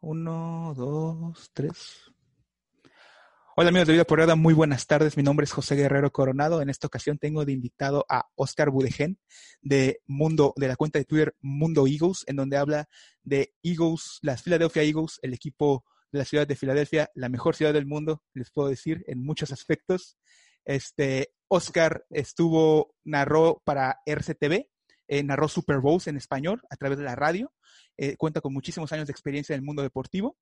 Uno, dos, tres. Hola amigos de Vida Porrada, muy buenas tardes. Mi nombre es José Guerrero Coronado. En esta ocasión tengo de invitado a Oscar Budegen de Mundo, de la cuenta de Twitter Mundo Eagles, en donde habla de Eagles, las Philadelphia Eagles, el equipo de la ciudad de Filadelfia, la mejor ciudad del mundo, les puedo decir, en muchos aspectos. Este, Oscar estuvo, narró para RCTV, eh, narró Super Bowls en español a través de la radio, eh, cuenta con muchísimos años de experiencia en el mundo deportivo.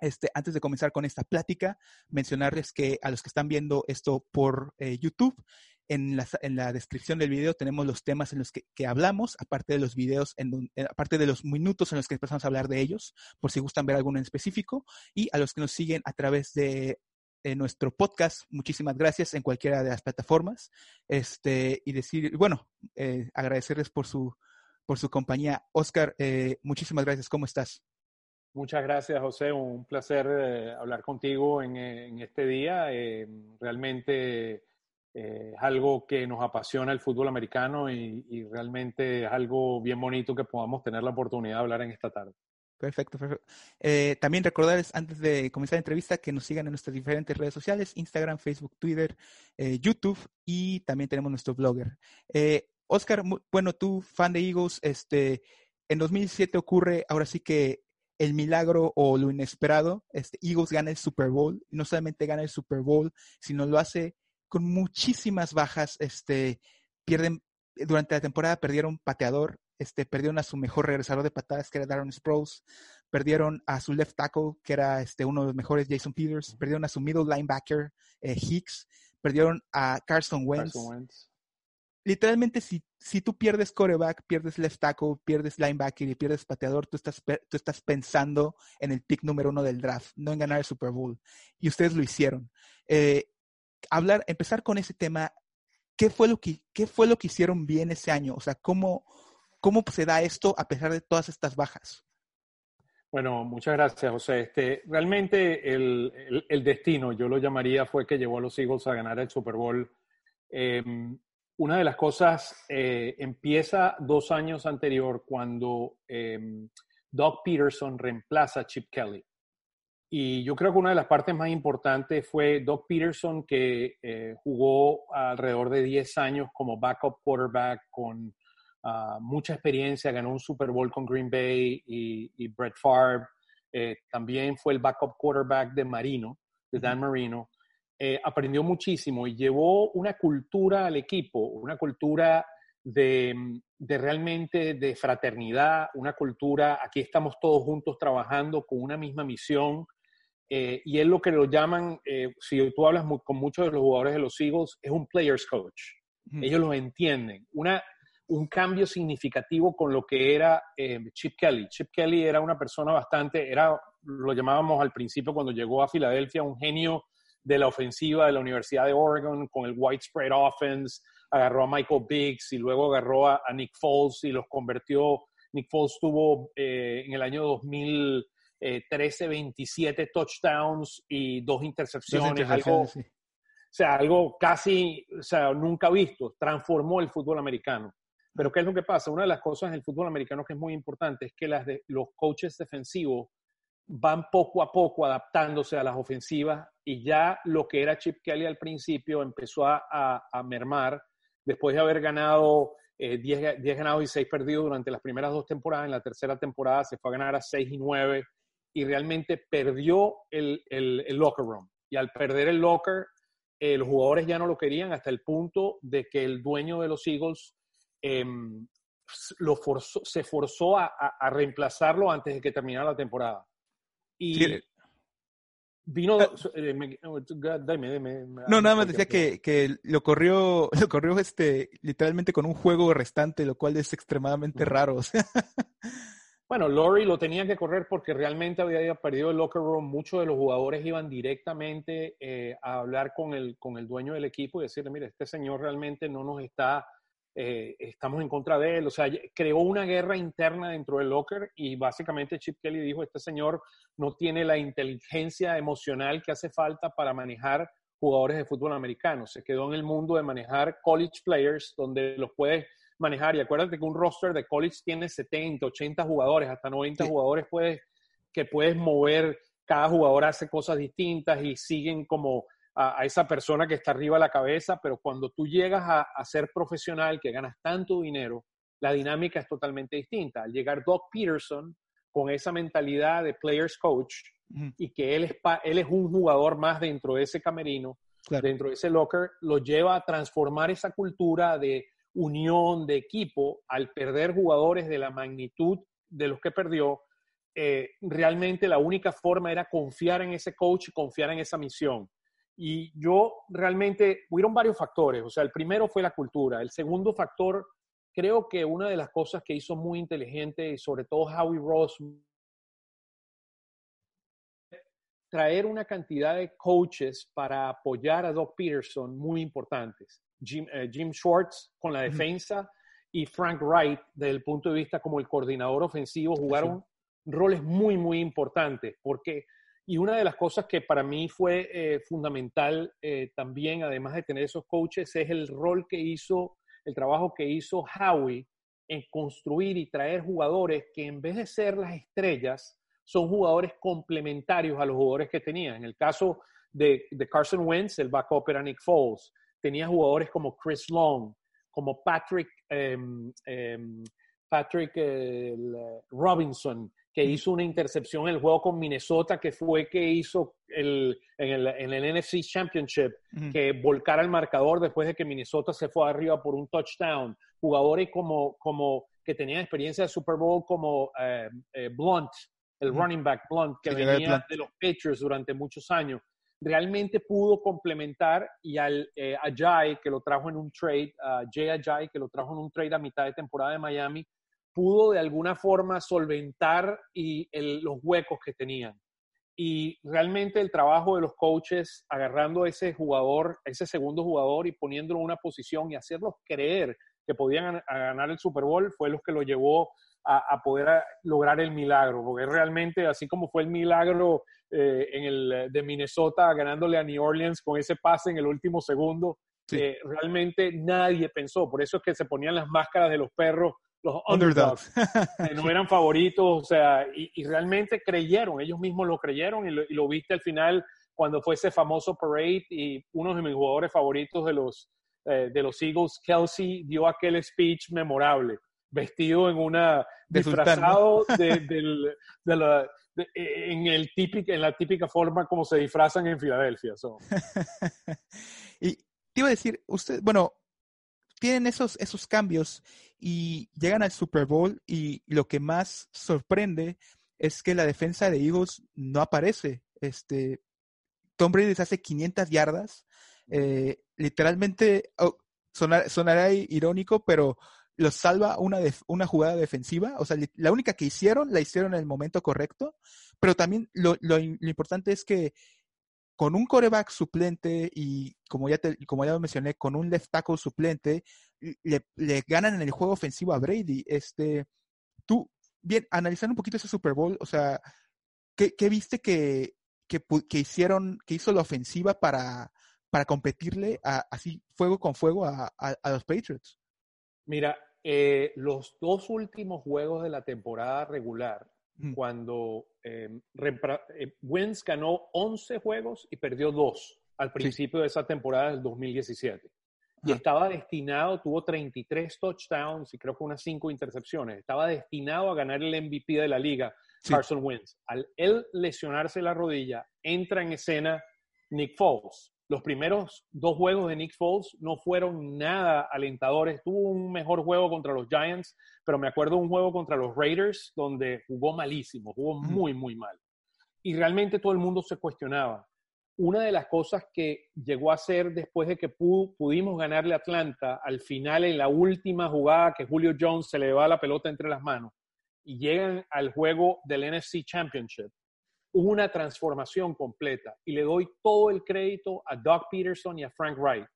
Este, antes de comenzar con esta plática, mencionarles que a los que están viendo esto por eh, YouTube, en la, en la, descripción del video tenemos los temas en los que, que hablamos, aparte de los videos, en, aparte de los minutos en los que empezamos a hablar de ellos, por si gustan ver alguno en específico, y a los que nos siguen a través de en nuestro podcast. Muchísimas gracias en cualquiera de las plataformas. Este, y decir, bueno, eh, agradecerles por su, por su compañía. Oscar, eh, muchísimas gracias. ¿Cómo estás? Muchas gracias, José. Un placer eh, hablar contigo en, este día. Realmente es algo que nos apasiona el fútbol americano y, y realmente es algo bien bonito que podamos tener la oportunidad de hablar en esta tarde. Perfecto, perfecto. Eh, también recordarles antes de comenzar la entrevista que nos sigan en nuestras diferentes redes sociales, Instagram, Facebook, Twitter, eh, YouTube y también tenemos nuestro blogger. Eh, Oscar, bueno, tú, fan de Eagles, este, en 2007 ocurre ahora sí que el milagro o lo inesperado, este, Eagles gana el Super Bowl, no solamente gana el Super Bowl, sino lo hace con muchísimas bajas, este, pierden, durante la temporada perdieron pateador, este, perdieron a su mejor regresador de patadas, que era Darren Sproles, perdieron a su left tackle, que era este, uno de los mejores, Jason Peters, perdieron a su middle linebacker, eh, Hicks, perdieron a Carson Wentz. Carson Wentz. Literalmente, si, si tú pierdes coreback, pierdes left tackle, pierdes linebacker y pierdes pateador, tú estás, tú estás pensando en el pick número uno del draft, no en ganar el Super Bowl. Y ustedes lo hicieron. Eh, hablar, empezar con ese tema, ¿qué fue, lo que, ¿qué fue lo que hicieron bien ese año? O sea, ¿cómo, ¿Cómo se da esto a pesar de todas estas bajas? Bueno, muchas gracias, José. Este, realmente el, el, destino, yo lo llamaría, fue que llevó a los Eagles a ganar el Super Bowl. Eh, una de las cosas eh, empieza dos años anterior cuando eh, Doug Peterson reemplaza a Chip Kelly. Y yo creo que una de las partes más importantes fue Doug Peterson, que eh, jugó alrededor de 10 años como backup quarterback con Uh, mucha experiencia, ganó un Super Bowl con Green Bay y, y Brett Favre. Eh, también fue el backup quarterback de Marino, de Dan Marino. Eh, aprendió muchísimo y llevó una cultura al equipo, una cultura de, de, realmente de fraternidad, una cultura, aquí estamos todos juntos trabajando con una misma misión. Eh, y es lo que lo llaman, eh, si tú hablas con muchos de los jugadores de los Eagles, es un players coach. Ellos lo entienden. Una, un cambio significativo con lo que era eh, Chip Kelly. Chip Kelly era una persona bastante, era, lo llamábamos al principio cuando llegó a Filadelfia, un genio de la ofensiva de la Universidad de Oregon con el Widespread Offense, agarró a Michael Biggs y luego agarró a, Nick Foles y los convirtió. Nick Foles tuvo eh, en el año 2013 27 eh, touchdowns y dos intercepciones, algo, o sea, algo casi, o sea, nunca visto, transformó el fútbol americano. Pero ¿qué es lo que pasa? Una de las cosas en el fútbol americano que es muy importante es que las de, los coaches defensivos van poco a poco adaptándose a las ofensivas y ya lo que era Chip Kelly al principio empezó a, mermar después de haber ganado 10 eh, ganados y 6 perdidos durante las primeras dos temporadas. En la tercera temporada se fue a ganar a 6 y 9 y realmente perdió el locker room. Y al perder el locker, eh, los jugadores ya no lo querían hasta el punto de que el dueño de los Eagles eh, lo forzó, se forzó a, a, reemplazarlo antes de que terminara la temporada. Y sí. vino... Eh, me, dime, dime, no, nada más decía que, que, lo corrió, lo corrió este, literalmente con un juego restante, lo cual es extremadamente raro. Bueno, Lori lo tenía que correr porque realmente había perdido el locker room. Muchos de los jugadores iban directamente eh, a hablar con el, con el dueño del equipo y decirle, mire, este señor realmente no nos está eh, estamos en contra de él. O sea, creó una guerra interna dentro del locker y básicamente Chip Kelly dijo, este señor no tiene la inteligencia emocional que hace falta para manejar jugadores de fútbol americano. Se quedó en el mundo de manejar college players, donde los puedes manejar. Y acuérdate que un roster de college tiene 70, 80 jugadores, hasta 90 jugadores puedes, que puedes mover, cada jugador hace cosas distintas y siguen como a, esa persona que está arriba de la cabeza, pero cuando tú llegas a, ser profesional, que ganas tanto dinero, la dinámica es totalmente distinta. Al llegar Doc Peterson con esa mentalidad de players coach y que él es, él es un jugador más dentro de ese camerino, dentro de ese locker, lo lleva a transformar esa cultura de unión, de equipo, al perder jugadores de la magnitud de los que perdió, eh, realmente la única forma era confiar en ese coach y confiar en esa misión. Y yo realmente, hubieron varios factores. O sea, el primero fue la cultura. El segundo factor, creo que una de las cosas que hizo muy inteligente y sobre todo Howie Ross, traer una cantidad de coaches para apoyar a Doc Peterson muy importantes. Jim, eh, Jim Schwartz con la defensa y Frank Wright desde el punto de vista como el coordinador ofensivo jugaron roles muy, muy importantes porque y una de las cosas que para mí fue eh, fundamental eh, también, además de tener esos coaches, es el rol que hizo, el trabajo que hizo Howie en construir y traer jugadores que en vez de ser las estrellas, son jugadores complementarios a los jugadores que tenía. En el caso de, Carson Wentz, el backup era Nick Foles. Tenía jugadores como Chris Long, como Patrick, em, em, Patrick Robinson, que hizo una intercepción en el juego con Minnesota, que fue que hizo el, en, el, en, el, NFC Championship, que volcara el marcador después de que Minnesota se fue arriba por un touchdown. Jugadores como, como que tenían experiencia de Super Bowl como eh, eh, Blunt, el running back Blunt, que venía de los Patriots durante muchos años. Realmente pudo complementar y al eh, Ajay, que lo trajo en un trade, Jay Ajay, que lo trajo en un trade a mitad de temporada de Miami, pudo de alguna forma solventar y los huecos que tenían. Y realmente el trabajo de los coaches agarrando a ese jugador, ese segundo jugador y poniéndolo en una posición y hacerlos creer que podían ganar el Super Bowl fue lo que lo llevó a, poder lograr el milagro, porque realmente así como fue el milagro eh, en el de Minnesota ganándole a New Orleans con ese pase en el último segundo, eh, realmente nadie pensó, por eso es que se ponían las máscaras de los perros los underdogs, que no eran favoritos, o sea, y, realmente creyeron, ellos mismos lo creyeron y lo, viste al final cuando fue ese famoso parade y uno de mis jugadores favoritos de los, eh, de los Eagles, Kelsey, dio aquel speech memorable, vestido en una, disfrazado de, la, en, el típico, en la típica forma como se disfrazan en Filadelfia. y te iba a decir, usted, bueno, tienen esos, esos cambios y llegan al Super Bowl y lo que más sorprende es que la defensa de Eagles no aparece. Este, Tom Brady les hace 500 yardas. Eh, literalmente, oh, sonará irónico, pero los salva una, una jugada defensiva. O sea, la única que hicieron, la hicieron en el momento correcto. Pero también lo, lo importante es que con un coreback suplente y como ya, te, como ya mencioné, con un left tackle suplente, le, ganan en el juego ofensivo a Brady. Este, tú, bien, analizando un poquito ese Super Bowl, o sea, ¿qué, viste que, que, hicieron, que hizo la ofensiva para, para competirle así fuego con fuego a, los Patriots? Mira, eh, los dos últimos juegos de la temporada regular cuando eh, eh, Wentz ganó 11 juegos y perdió 2 al principio de esa temporada del 2017. Y estaba destinado, tuvo 33 touchdowns y creo que unas 5 intercepciones. Estaba destinado a ganar el MVP de la liga, Carson Wentz. Al él lesionarse la rodilla, entra en escena Nick Foles los primeros dos juegos de Nick Foles no fueron nada alentadores. Tuvo un mejor juego contra los Giants, pero me acuerdo un juego contra los Raiders donde jugó malísimo, jugó muy, muy mal. Y realmente todo el mundo se cuestionaba. Una de las cosas que llegó a ser después de que pudimos ganarle a Atlanta al final en la última jugada que Julio Jones se le va la pelota entre las manos y llegan al juego del NFC Championship una transformación completa y le doy todo el crédito a Doug Peterson y a Frank Wright.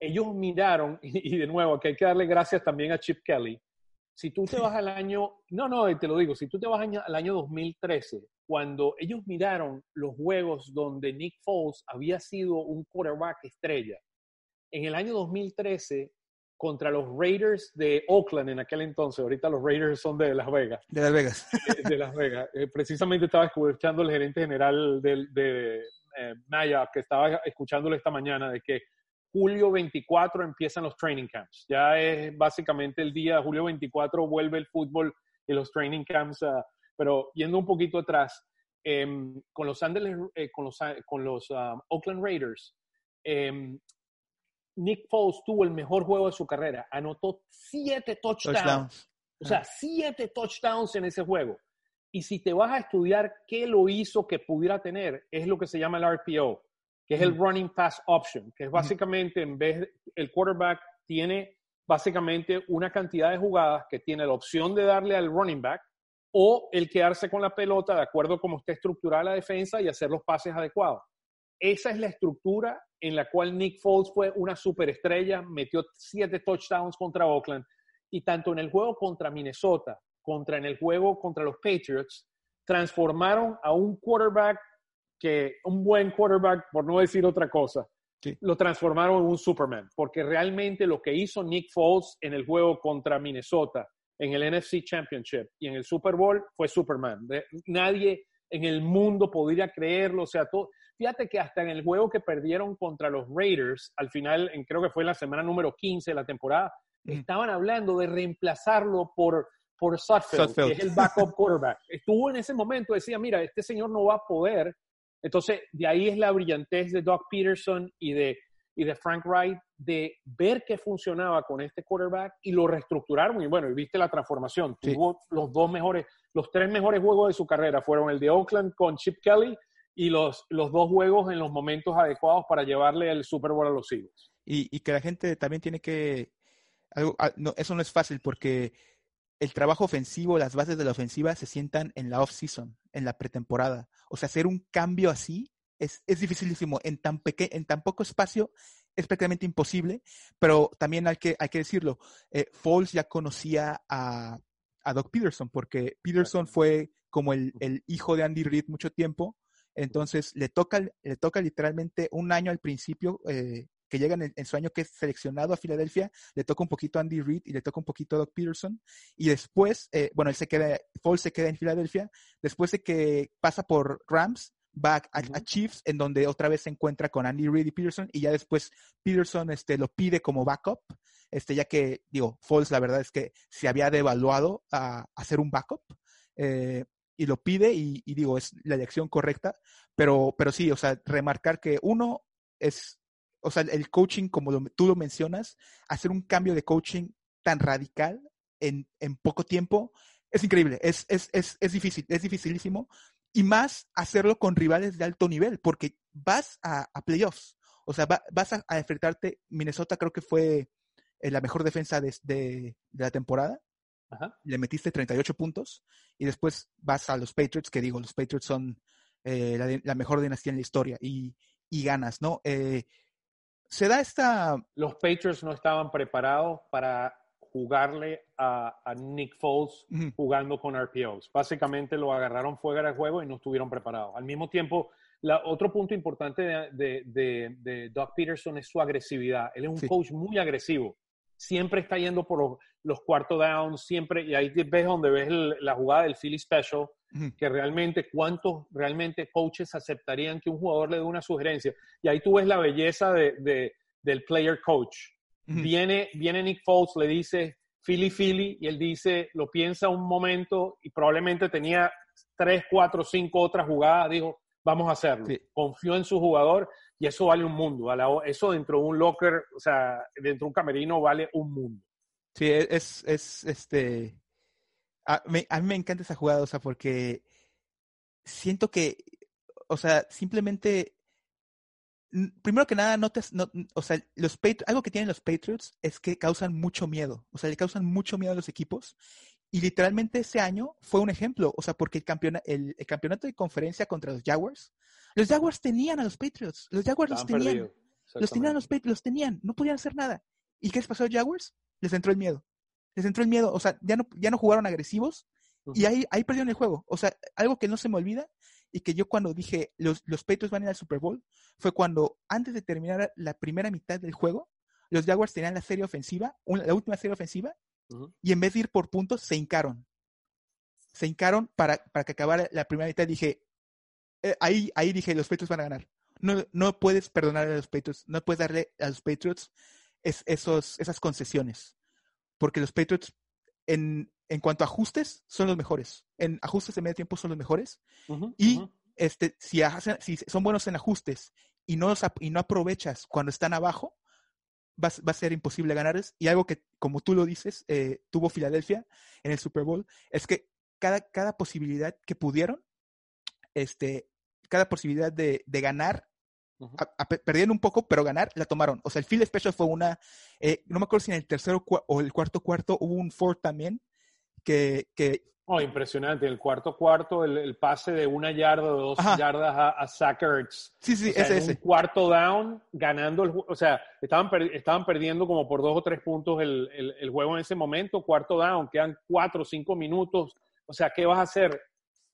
Ellos miraron, y, de nuevo, que hay que darle gracias también a Chip Kelly. Si tú te vas al año, no, no, te lo digo, si tú te vas al año 2013, cuando ellos miraron los juegos donde Nick Foles había sido un quarterback estrella, en el año 2013 contra los Raiders de Oakland en aquel entonces. Ahorita los Raiders son de Las Vegas. De Las Vegas. de, Las Vegas. Eh, precisamente estaba escuchando el gerente general de, de eh, Maya, que estaba escuchándole esta mañana, de que julio 24 empiezan los training camps. Ya es básicamente el día, julio 24 vuelve el fútbol y los training camps. Uh, pero yendo un poquito atrás, eh, con los, Angeles, eh, con los, con los um, Oakland Raiders, eh, Nick Foles tuvo el mejor juego de su carrera. Anotó siete touchdowns. O sea, siete touchdowns en ese juego. Y si te vas a estudiar qué lo hizo que pudiera tener, es lo que se llama el RPO, que es el Running Pass Option, que es básicamente en vez de, el quarterback tiene básicamente una cantidad de jugadas que tiene la opción de darle al running back o el quedarse con la pelota de acuerdo a cómo esté estructurada la defensa y hacer los pases adecuados. Esa es la estructura en la cual Nick Foles fue una superestrella, metió siete touchdowns contra Oakland. Y tanto en el juego contra Minnesota, contra en el juego contra los Patriots, transformaron a un quarterback que, un buen quarterback, por no decir otra cosa, lo transformaron en un Superman, porque realmente lo que hizo Nick Foles en el juego contra Minnesota, en el NFC Championship y en el Super Bowl fue Superman. Nadie en el mundo podría creerlo, o sea, todo, Fíjate que hasta en el juego que perdieron contra los Raiders, al final, en, creo que fue en la semana número 15 de la temporada, mm. estaban hablando de reemplazarlo por, por Sutfield, que es el backup quarterback. Estuvo en ese momento, decía, mira, este señor no va a poder. Entonces, de ahí es la brillantez de Doc Peterson y de, y de Frank Wright de ver qué funcionaba con este quarterback y lo reestructuraron. Y bueno, y viste la transformación. Tuvo los dos mejores, los tres mejores juegos de su carrera fueron el de Oakland con Chip Kelly y los, los dos juegos en los momentos adecuados para llevarle el Super Bowl a los Eagles. Y, que la gente también tiene que... Ah, no, eso no es fácil porque el trabajo ofensivo, las bases de la ofensiva se sientan en la off-season, en la pretemporada. O sea, hacer un cambio así es, es dificilísimo. En tan, en tan poco espacio es prácticamente imposible, pero también hay que, hay que decirlo, eh, Foles ya conocía a, a Doc Peterson, porque Peterson fue como el, el, hijo de Andy Reid mucho tiempo, entonces, le toca, le toca literalmente un año al principio, eh, que llega en, su año que es seleccionado a Filadelfia, le toca un poquito a Andy Reid y le toca un poquito a Doc Peterson. Y después, eh, bueno, él se queda, Foles se queda en Filadelfia. Después de que pasa por Rams, va a, Chiefs, en donde otra vez se encuentra con Andy Reid y Peterson, y ya después Peterson este, lo pide como backup, este, ya que, digo, Foles la verdad es que se había devaluado a, hacer un backup. Eh, y lo pide y, digo, es la elección correcta, pero, pero sí, o sea, remarcar que uno es, o sea, el coaching, como tú lo mencionas, hacer un cambio de coaching tan radical en, en poco tiempo, es increíble, es, es, es, es difícil, es dificilísimo, y más hacerlo con rivales de alto nivel, porque vas a, playoffs, o sea, vas a, enfrentarte, Minnesota creo que fue eh, la mejor defensa de, de la temporada, le metiste 38 puntos y después vas a los Patriots, que digo, los Patriots son eh, la, mejor dinastía en la historia y, ganas, ¿no? Eh, se da esta... Los Patriots no estaban preparados para jugarle a, Nick Foles jugando con RPOs. Básicamente lo agarraron fuera de juego y no estuvieron preparados. Al mismo tiempo, la, otro punto importante de, de, Doc Peterson es su agresividad. Él es un coach muy agresivo siempre está yendo por los, cuartos downs, siempre, y ahí ves donde ves la jugada del Philly Special, que realmente cuántos realmente coaches aceptarían que un jugador le dé una sugerencia. Y ahí tú ves la belleza de, del player coach. viene, viene Nick Foles, le dice Philly, Philly, y él dice, lo piensa un momento y probablemente tenía tres, cuatro, cinco otras jugadas, dijo, vamos a hacerlo. Confió en su jugador y eso vale un mundo. Eso dentro de un locker, o sea, dentro de un camerino vale un mundo. Sí, e, es, es este... A, mí me encanta esa jugada, o sea, porque siento que, o sea, simplemente, primero que nada, no te, no, o sea, los algo que tienen los Patriots es que causan mucho miedo, o sea, le causan mucho miedo a los equipos. Y literalmente ese año fue un ejemplo, o sea, porque el, campeona, el campeonato de conferencia contra los Jaguars los Jaguars tenían a los Patriots. Los Jaguars los tenían. Los tenían los Patriots, los tenían. No podían hacer nada. ¿Y qué les pasó a los Jaguars? Les entró el miedo. Les entró el miedo. O sea, ya no, ya no jugaron agresivos y ahí, ahí perdieron el juego. O sea, algo que no se me olvida y que yo cuando dije los, los Patriots van a ir al Super Bowl fue cuando antes de terminar la primera mitad del juego, los Jaguars tenían la serie ofensiva, la última serie ofensiva, y en vez de ir por puntos, se hincaron. Se hincaron para, para que acabara la primera mitad. Dije, eh, ahí, ahí dije, los Patriots van a ganar. No, no puedes perdonar a los Patriots, no puedes darle a los Patriots esos, esas concesiones. Porque los Patriots, en, en cuanto a ajustes, son los mejores. En ajustes de medio tiempo son los mejores. y este, si, si son buenos en ajustes y no, y no aprovechas cuando están abajo, va, va, a ser imposible ganarles. Y algo que, como tú lo dices, eh, tuvo Filadelfia en el Super Bowl, es que cada, cada posibilidad que pudieron, este, cada posibilidad de, de ganar, perdieron un poco, pero ganar, la tomaron. O sea, el field special fue una, eh, no me acuerdo si en el tercero o el cuarto cuarto hubo un fourth también, que, que Oh, impresionante. El cuarto cuarto, el, pase de una yarda o dos yardas a, a Sí, sí, ese, ese. Un cuarto down, ganando el O sea, estaban, estaban perdiendo como por dos o tres puntos el, el, juego en ese momento. Cuarto down, quedan cuatro o cinco minutos. O sea, ¿qué vas a hacer?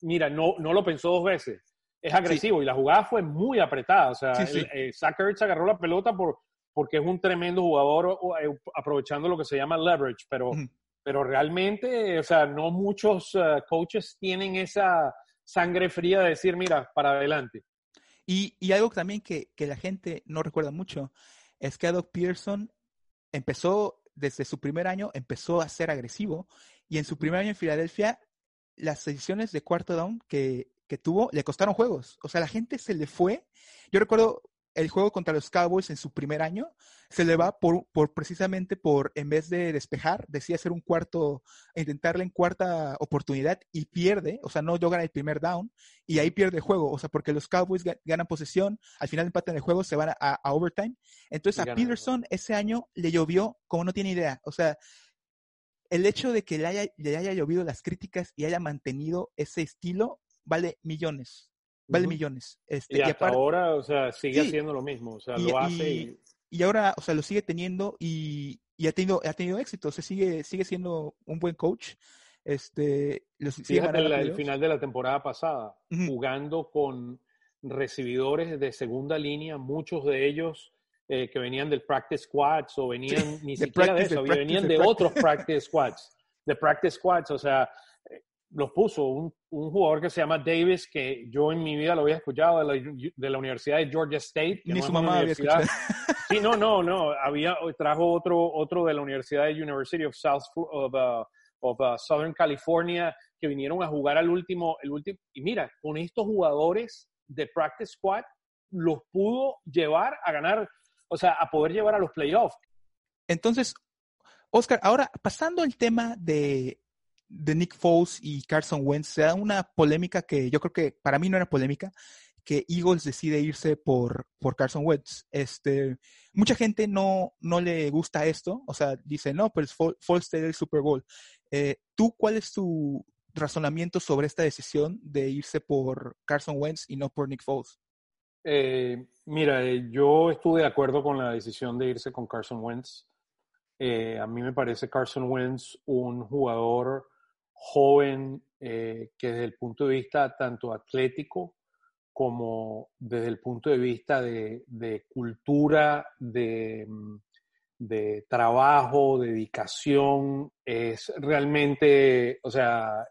Mira, no, no lo pensó dos veces. Es agresivo y la jugada fue muy apretada. O sea, eh, agarró la pelota por, porque es un tremendo jugador eh, aprovechando lo que se llama leverage, pero pero realmente, o sea, no muchos eh, coaches tienen esa sangre fría de decir, mira, para adelante. Y, y algo también que, que, la gente no recuerda mucho es que Doc Pearson empezó, desde su primer año, empezó a ser agresivo y en su primer año en Filadelfia, las decisiones de cuarto down que, que tuvo le costaron juegos. O sea, la gente se le fue. Yo recuerdo el juego contra los Cowboys en su primer año se le va por, por precisamente por, en vez de despejar, decía hacer un cuarto, intentarle en cuarta oportunidad y pierde, o sea, no logra el primer down y ahí pierde el juego, o sea, porque los Cowboys ganan posesión, al final empatan el juego, se van a, overtime. Entonces a Peterson ese año le llovió como no tiene idea, o sea, el hecho de que le haya, le haya llovido las críticas y haya mantenido ese estilo vale millones vale millones. Este, y hasta ahora, o sea, sigue haciendo lo mismo, o sea, lo hace y, y, ahora, o sea, lo sigue teniendo y, y, ha tenido ha tenido éxito, o sea, sigue sigue siendo un buen coach. Este, los, Fíjate el final de la temporada pasada, jugando con recibidores de segunda línea, muchos de ellos eh, que venían del practice squads o venían ni siquiera de eso, venían de, otros practice squads, de practice squads, o sea, los puso un, un, jugador que se llama Davis, que yo en mi vida lo había escuchado de la, de la Universidad de Georgia State. Ni su mamá había escuchado. Sí, no, no, no. Había, trajo otro, otro de la Universidad de University of, South, of, uh, of uh, Southern California que vinieron a jugar al último, el último. Y mira, con estos jugadores de Practice Squad, los pudo llevar a ganar, o sea, a poder llevar a los playoffs. Entonces, Oscar, ahora pasando al tema de de Nick Foles y Carson Wentz, se da una polémica que yo creo que para mí no era polémica, que Eagles decide irse por, por Carson Wentz. Este, mucha gente no, no le gusta esto, o sea, dice, no, pues Foles te el Super Bowl. Eh, ¿Tú cuál es tu razonamiento sobre esta decisión de irse por Carson Wentz y no por Nick Foles? Eh, mira, eh, yo estuve de acuerdo con la decisión de irse con Carson Wentz. a mí me parece Carson Wentz un jugador joven eh, que desde el punto de vista tanto atlético como desde el punto de vista de, cultura, de, mm, de, trabajo, dedicación, es realmente, o sea,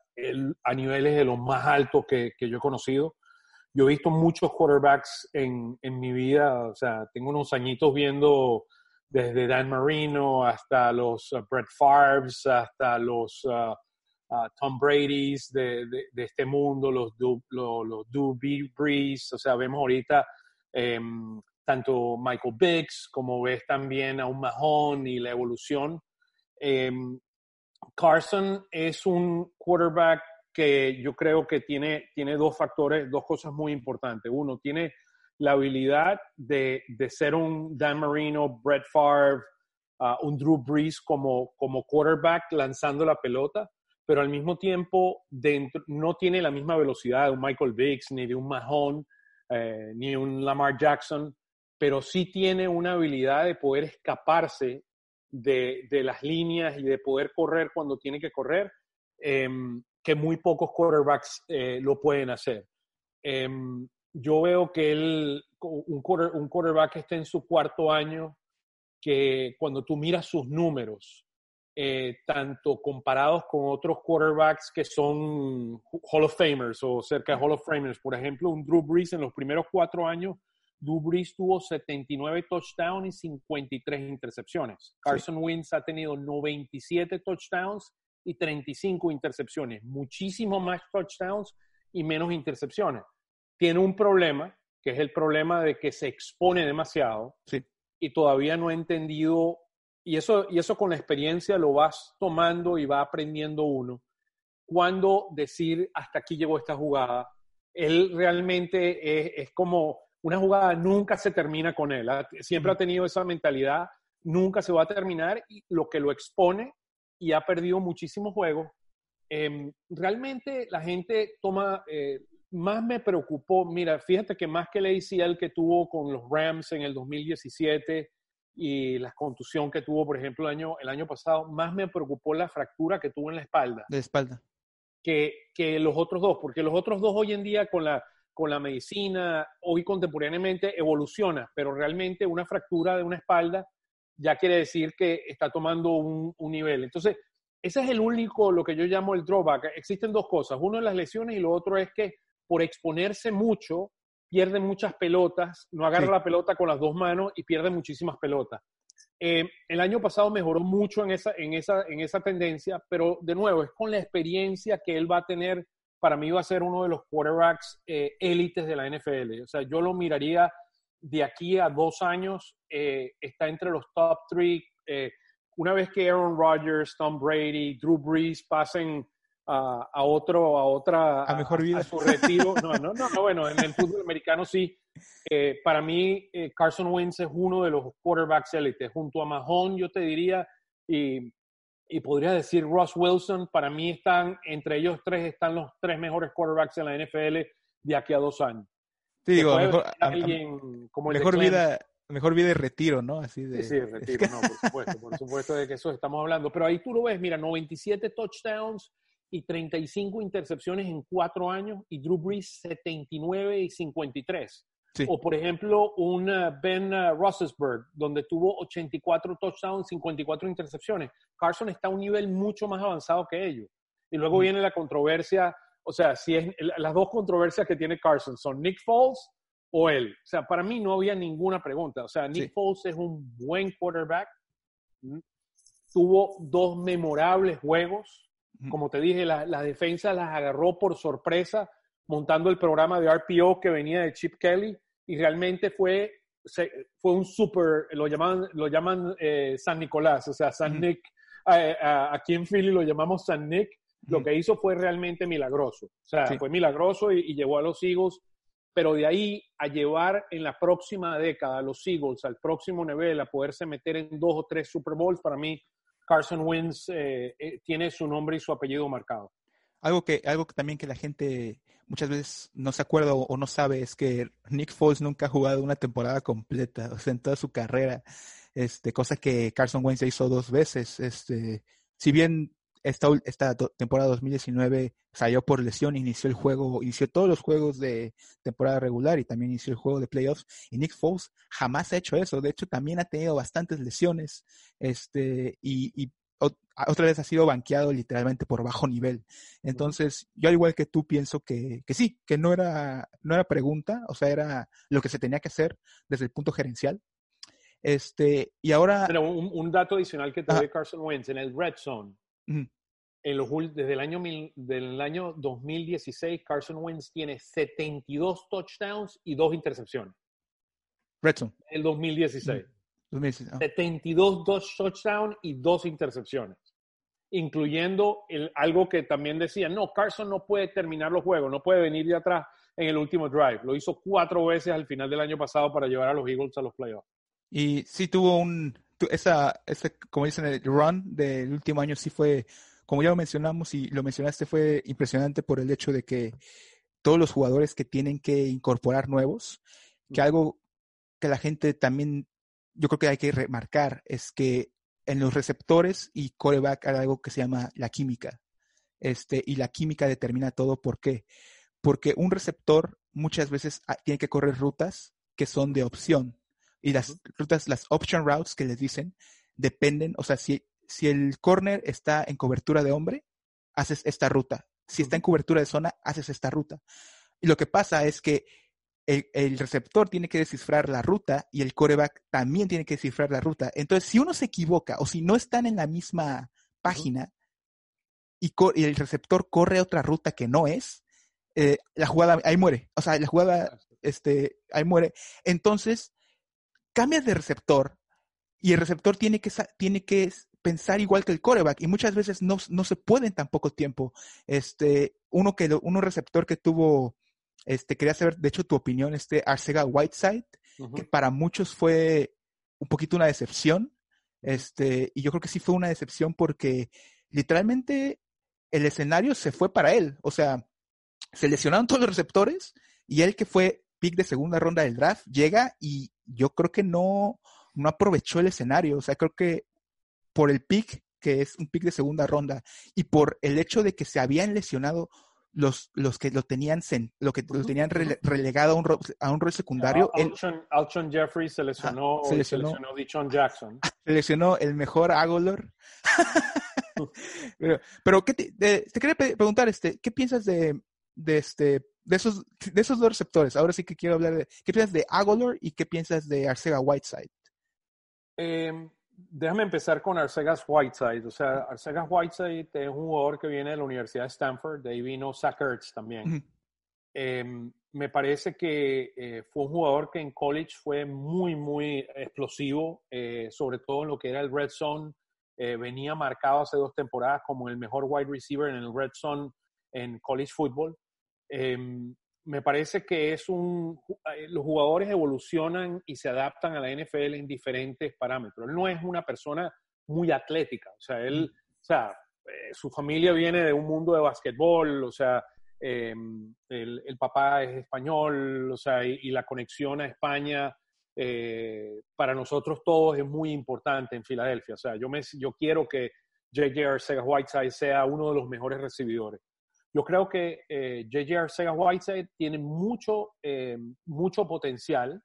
a niveles de los más altos que, yo he conocido. Yo he visto muchos quarterbacks en, en mi vida, o sea, tengo unos añitos viendo desde Dan Marino hasta los uh, Brett Favre, hasta los uh, Tom Brady's de, este mundo, los, los, los Brees, o sea, vemos ahorita em, tanto Michael Biggs como ves también a un Mahon y la evolución. Em, Carson es un quarterback que yo creo que tiene, tiene dos factores, dos cosas muy importantes. Uno, tiene la habilidad de, de ser un Dan Marino, Brett Favre, uh, un Drew Brees como, como quarterback lanzando la pelota pero al mismo tiempo no tiene la misma velocidad de un Michael Vick, ni de un Mahon, eh, ni un Lamar Jackson, pero sí tiene una habilidad de poder escaparse de, las líneas y de poder correr cuando tiene que correr, em, que muy pocos quarterbacks eh, lo pueden hacer. Em, yo veo que él, un, un quarterback que esté en su cuarto año, que cuando tú miras sus números, eh, tanto comparados con otros quarterbacks que son Hall of Famers o cerca de Hall of Famers, por ejemplo, un Drew Brees en los primeros cuatro años, Drew Brees tuvo 79 touchdowns y 53 intercepciones. Carson Wentz ha tenido 97 touchdowns y 35 intercepciones, muchísimo más touchdowns y menos intercepciones. Tiene un problema, que es el problema de que se expone demasiado y todavía no ha entendido, y eso, y eso con la experiencia lo vas tomando y va aprendiendo uno, cuando decir hasta aquí llegó esta jugada. Él realmente es, como una jugada nunca se termina con él. Siempre ha tenido esa mentalidad, nunca se va a terminar y lo que lo expone y ha perdido muchísimos juegos. Em, realmente la gente toma, eh, más me preocupó, mira, fíjate que más que el ACL que tuvo con los Rams en el 2017 y la contusión que tuvo, por ejemplo, el año, el año pasado, más me preocupó la fractura que tuvo en la espalda. De espalda. Que, que los otros dos, porque los otros dos hoy en día con la, con la medicina, hoy contemporáneamente evoluciona, pero realmente una fractura de una espalda ya quiere decir que está tomando un, nivel. Entonces, ese es el único, lo que yo llamo el drawback. Existen dos cosas. Uno es las lesiones y lo otro es que por exponerse mucho, pierde muchas pelotas, no agarra la pelota con las dos manos y pierde muchísimas pelotas. Eh, el año pasado mejoró mucho en esa, en, esa, en esa tendencia, pero de nuevo, es con la experiencia que él va a tener. Para mí va a ser uno de los quarterbacks eh, élites de la NFL. O sea, yo lo miraría de aquí a dos años eh, está entre los top three. Una vez que Aaron Rodgers, Tom Brady, Drew Brees pasen a, a otro, a otra, a mejor vida, a, su retiro. No, no, no, bueno, en el fútbol americano sí. Eh, para mí, Carson Wentz es uno de los quarterbacks élite. Junto a Mahone, yo te diría, y, y podría decir Ross Wilson, para mí están, entre ellos tres, están los tres mejores quarterbacks en la NFL de aquí a dos años. Sí, digo, mejor, como mejor vida, mejor vida y retiro, ¿no? Así de... Sí, sí, retiro, no, por supuesto, por supuesto de que eso estamos hablando. Pero ahí tú lo ves, mira, 97 touchdowns y 35 intercepciones en cuatro años y Drew Brees 79 y 53. O por ejemplo, un uh, Ben uh, Roethlisberger, donde tuvo 84 touchdowns, 54 intercepciones. Carson está a un nivel mucho más avanzado que ellos. Y luego viene la controversia o sea, si es, las dos controversias que tiene Carson son Nick Foles o él. O sea, para mí no había ninguna pregunta. O sea, Nick Foles es un buen quarterback. Tuvo dos memorables juegos. Como te dije, la, la defensa las agarró por sorpresa montando el programa de RPO que venía de Chip Kelly y realmente fue, fue un super, lo llaman, lo llaman eh, San Nicolás, o sea, San Nick, aquí en Philly lo llamamos San Nick, lo que hizo fue realmente milagroso. O sea, fue milagroso y, llevó a los Eagles, pero de ahí a llevar en la próxima década a los Eagles al próximo nivel, a poderse meter en dos o tres Super Bowls, para mí Carson Wentz eh, eh, tiene su nombre y su apellido marcado. Algo que, algo que también que la gente muchas veces no se acuerda o, no sabe es que Nick Foles nunca ha jugado una temporada completa, o sea, en toda su carrera, este, cosa que Carson Wentz hizo dos veces. Este, si bien esta, esta temporada 2019 salió por lesión, inició el juego, inició todos los juegos de temporada regular y también inició el juego de playoffs. Y Nick Foles jamás ha hecho eso. De hecho, también ha tenido bastantes lesiones. Este, y, otra vez ha sido banqueado literalmente por bajo nivel. Entonces, yo al igual que tú pienso que, que sí, que no era, no era pregunta, o sea, era lo que se tenía que hacer desde el punto gerencial. Este, y ahora. Pero un, dato adicional que te doy Carson Wentz en el Red Zone en los, desde el año, del año 2016, Carson Wentz tiene 72 touchdowns y dos intercepciones. Redson. El 2016. 72 dos touchdowns y dos intercepciones. Incluyendo el, algo que también decía, no, Carson no puede terminar los juegos, no puede venir de atrás en el último drive. Lo hizo cuatro veces al final del año pasado para llevar a los Eagles a los playoffs. Y sí tuvo un, esa, ese, como dicen, el run del último año sí fue, como ya lo mencionamos y lo mencionaste, fue impresionante por el hecho de que todos los jugadores que tienen que incorporar nuevos, que algo que la gente también, yo creo que hay que remarcar, es que en los receptores y coreback hay algo que se llama la química. Este, y la química determina todo. ¿Por qué? Porque un receptor muchas veces ah, tiene que correr rutas que son de opción Y las rutas, las option routes que les dicen, dependen, o sea, si, si el corner está en cobertura de hombre, haces esta ruta. Si está en cobertura de zona, haces esta ruta. Y lo que pasa es que el, receptor tiene que descifrar la ruta y el coreback también tiene que descifrar la ruta. Entonces, si uno se equivoca o si no están en la misma página y, el receptor corre otra ruta que no es, eh, la jugada ahí muere. O sea, la jugada este, ahí muere. Entonces, cambias de receptor y el receptor tiene que, tiene que pensar igual que el coreback y muchas veces no, no se puede en tan poco tiempo. Este, uno que uno receptor que tuvo este, quería saber, de hecho, tu opinión, este Arcega Whiteside, que para muchos fue un poquito una decepción. Este, y yo creo que sí fue una decepción porque literalmente el escenario se fue para él. O sea, se lesionaron todos los receptores y él que fue pick de segunda ronda del draft llega y yo creo que no, no aprovechó el escenario. O sea, creo que por el pick, que es un pick de segunda ronda, y por el hecho de que se habían lesionado los, los que lo tenían lo que lo tenían relegado a un, a un rol secundario. Alton Jeffrey se lesionó, se lesionó, Jackson. Se lesionó el mejor Agolor. pero, ¿qué te, quería preguntar, este, ¿qué piensas de, de, este, de, esos, de esos dos receptores? Ahora sí que quiero hablar de, ¿qué piensas de Agolor y qué piensas de Arcega Whiteside? Eh, déjame empezar con Arcegas Whiteside. O sea, Arcegas Whiteside es un jugador que viene de la Universidad de Stanford, de ahí vino Zach Ertz también. Em, me parece que eh, fue un jugador que en college fue muy, muy explosivo, eh, sobre todo en lo que era el red zone. Eh, venía marcado hace dos temporadas como el mejor wide receiver en el red zone en college football. Me parece que es un, eh, los jugadores evolucionan y se adaptan a la NFL en diferentes parámetros. Él no es una persona muy atlética, o sea, él, o sea, eh, su familia viene de un mundo de básquetbol, o sea, em, el, papá es español, o sea, y, la conexión a España eh, para nosotros todos es muy importante en Filadelfia. O sea, yo, me, yo quiero que J.J. Arcega Whiteside sea uno de los mejores recibidores. Yo creo que eh, J.J. Arcega Whiteside tiene mucho, eh, mucho potencial.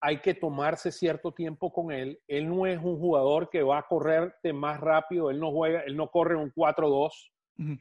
Hay que tomarse cierto tiempo con él. Él no es un jugador que va a correrte más rápido. Él no juega, él no corre un 4-2,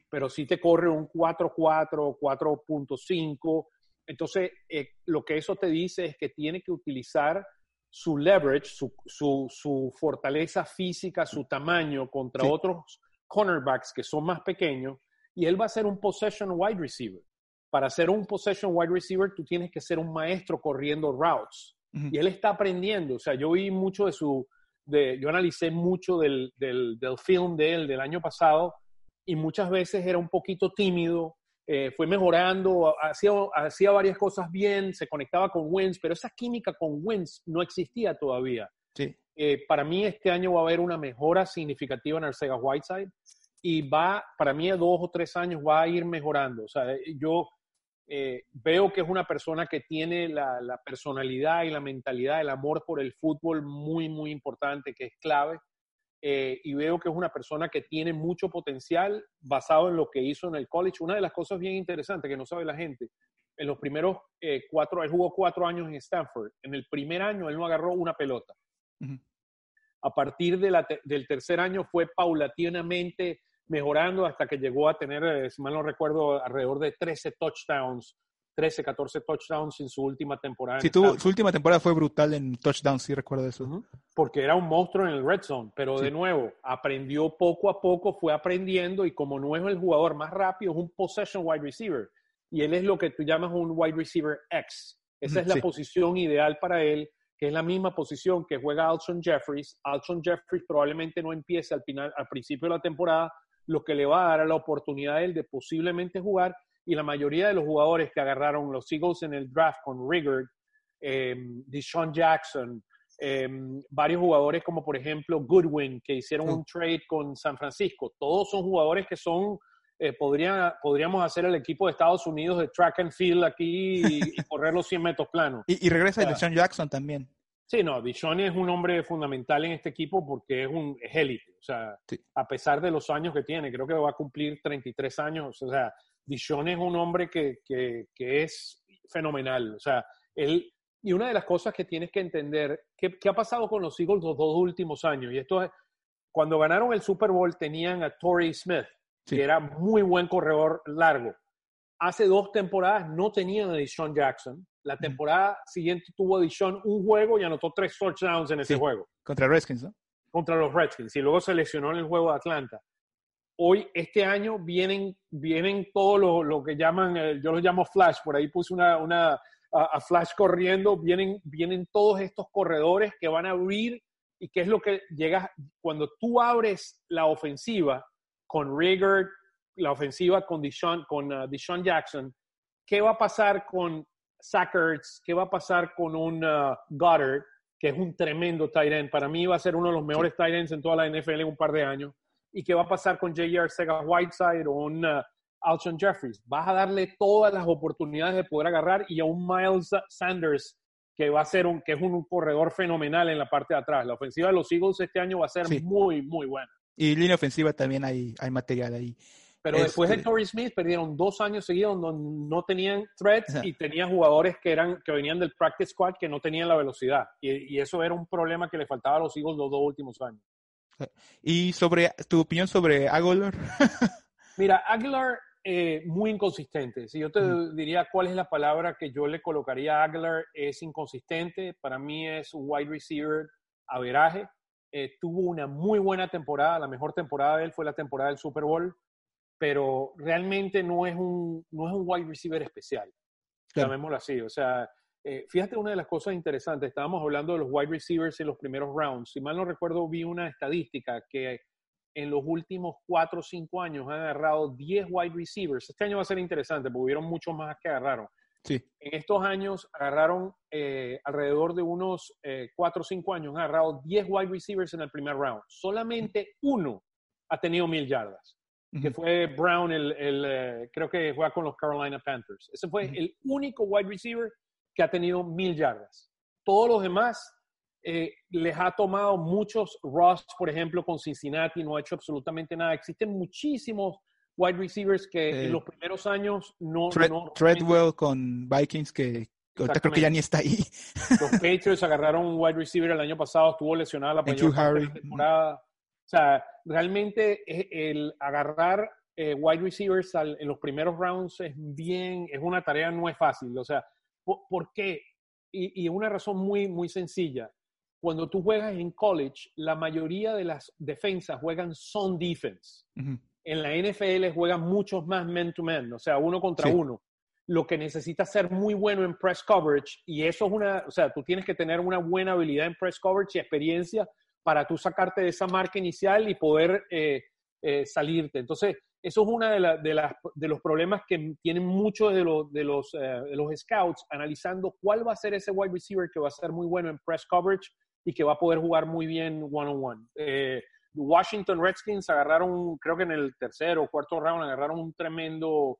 pero sí te corre un 4-4, 4.5. Entonces, eh, lo que eso te dice es que tiene que utilizar su leverage, su, su, su fortaleza física, su tamaño contra otros cornerbacks que son más pequeños y él va a ser un possession wide receiver. Para ser un possession wide receiver, tú tienes que ser un maestro corriendo routes. Y él está aprendiendo. O sea, yo vi mucho de su, de, yo analicé mucho del, del, del, film de él del año pasado y muchas veces era un poquito tímido, eh, fue mejorando, hacía, hacía varias cosas bien, se conectaba con Wins, pero esa química con Wins no existía todavía. Sí. Eh, para mí este año va a haber una mejora significativa en Arcega Whiteside y va, para mí, a dos o tres años va a ir mejorando. O sea, yo eh, veo que es una persona que tiene la, personalidad y la mentalidad, el amor por el fútbol muy, muy importante, que es clave. Eh, y veo que es una persona que tiene mucho potencial basado en lo que hizo en el college. Una de las cosas bien interesantes que no sabe la gente, en los primeros eh, cuatro, él jugó cuatro años en Stanford. En el primer año él no agarró una pelota. A partir de la del tercer año fue paulatinamente mejorando hasta que llegó a tener, eh, si mal no recuerdo, alrededor de 13 touchdowns, 13, 14 touchdowns en su última temporada. Sí, tuvo, su última temporada fue brutal en touchdowns, sí recuerdo eso. Porque era un monstruo en el red zone, pero de nuevo, aprendió poco a poco, fue aprendiendo y como no es el jugador más rápido, es un possession wide receiver. Y él es lo que tú llamas un wide receiver X. Esa es la posición ideal para él, que es la misma posición que juega Alshon Jeffries. Alshon Jeffries probablemente no empiece al, final, al principio de la temporada, lo que le va a dar la oportunidad a él de posiblemente jugar. Y la mayoría de los jugadores que agarraron los Eagles en el draft con Rigard, eh, Deshaun Jackson, em, varios jugadores como por ejemplo Goodwin, que hicieron un trade con San Francisco, todos son jugadores que son, eh, podríamos hacer el equipo de Estados Unidos de track and field aquí y, correr los 100 metros planos. Y, regresa Deshaun Jackson también. Sí, no, Dishon es un hombre fundamental en este equipo porque es un élite. O sea, a pesar de los años que tiene, creo que va a cumplir 33 años. O sea, Dishon es un hombre que, que, que, es fenomenal. O sea, él Y una de las cosas que tienes que entender, ¿qué, ha pasado con los Eagles los dos últimos años? Y esto es, cuando ganaron el Super Bowl tenían a Torrey Smith, que era muy buen corredor largo. Hace dos temporadas no tenían a Deshaun Jackson. La temporada siguiente tuvo a Deshaun un juego y anotó tres touchdowns en ese juego. Contra Redskins, ¿no? Contra los Redskins. Y luego se lesionó en el juego de Atlanta hoy, este año, vienen, vienen todo lo, lo que llaman, eh, yo lo llamo flash, por ahí puse una, una a, flash corriendo, vienen, vienen todos estos corredores que van a abrir y qué es lo que llega cuando tú abres la ofensiva con Rigger, la ofensiva con Deshaun, con uh, Jackson, ¿qué va a pasar con Sackerts? ¿Qué va a pasar con un uh, Goddard, que es un tremendo tight end? Para mí va a ser uno de los mejores tight ends en toda la NFL en un par de años y qué va a pasar con J.R. Sega Whiteside o un uh, Alshon Jeffries. Vas a darle todas las oportunidades de poder agarrar y a un Miles Sanders que va a ser un que es un corredor fenomenal en la parte de atrás. La ofensiva de los Eagles este año va a ser muy muy buena. Y línea ofensiva también hay, hay material ahí. Pero después de este Torrey Smith perdieron dos años seguidos donde no tenían threats y tenían jugadores que eran que venían del practice squad que no tenían la velocidad. Y, y, eso era un problema que le faltaba a los Eagles los dos últimos años. Y sobre tu opinión sobre Aguilar. Mira, Aguilar, eh, muy inconsistente. Si yo te diría cuál es la palabra que yo le colocaría a Aguilar, es inconsistente. Para mí es wide receiver averaje. Eh, tuvo una muy buena temporada. La mejor temporada de él fue la temporada del Super Bowl. Pero realmente no es un, no es un wide receiver especial. Llamémoslo así. O sea, eh, fíjate una de las cosas interesantes, estábamos hablando de los wide receivers en los primeros rounds. Si mal no recuerdo, vi una estadística que en los últimos cuatro o cinco años han agarrado 10 wide receivers. Este año va a ser interesante porque hubieron muchos más que agarraron. Sí. En estos años agarraron eh, alrededor de unos eh, cuatro o cinco años, han agarrado 10 wide receivers en el primer round. Solamente uno ha tenido mil yardas, que fue Brown, el, creo que juega con los Carolina Panthers. Ese fue el único wide receiver que ha tenido mil yardas. Todos los demás eh, les ha tomado muchos. Ross, por ejemplo, con Cincinnati no ha hecho absolutamente nada. Existen muchísimos wide receivers que en los primeros años no. Treadwell con Vikings, que ahorita creo que ya ni está ahí. Los Patriots agarraron un wide receiver el año pasado, estuvo lesionado la primera temporada. O sea, realmente el agarrar eh, wide receivers en los primeros rounds es bien, es una tarea no es fácil. O sea, ¿Por, qué? Y, y, una razón muy, muy sencilla. Cuando tú juegas en college, la mayoría de las defensas juegan zone defense. En la NFL juegan muchos más man-to-man, o sea, uno contra uno. Lo que necesita ser muy bueno en press coverage, y eso es una, o sea, tú tienes que tener una buena habilidad en press coverage y experiencia para tú sacarte de esa marca inicial y poder eh, eh, salirte. Entonces, eso es uno de, de, de, los problemas que tienen muchos de, de, los, eh, de los scouts analizando cuál va a ser ese wide receiver que va a ser muy bueno en press coverage y que va a poder jugar muy bien one-on-one. Eh, Washington Redskins agarraron, creo que en el tercero o cuarto round, agarraron un tremendo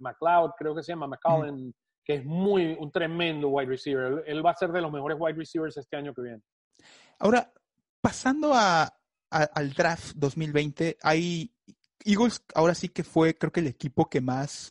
McLeod, creo que se llama McCollin, que es muy un tremendo wide receiver. Él, va a ser de los mejores wide receivers este año que viene. Ahora, pasando a, al draft 2020, hay Eagles ahora sí que fue, creo que el equipo que más.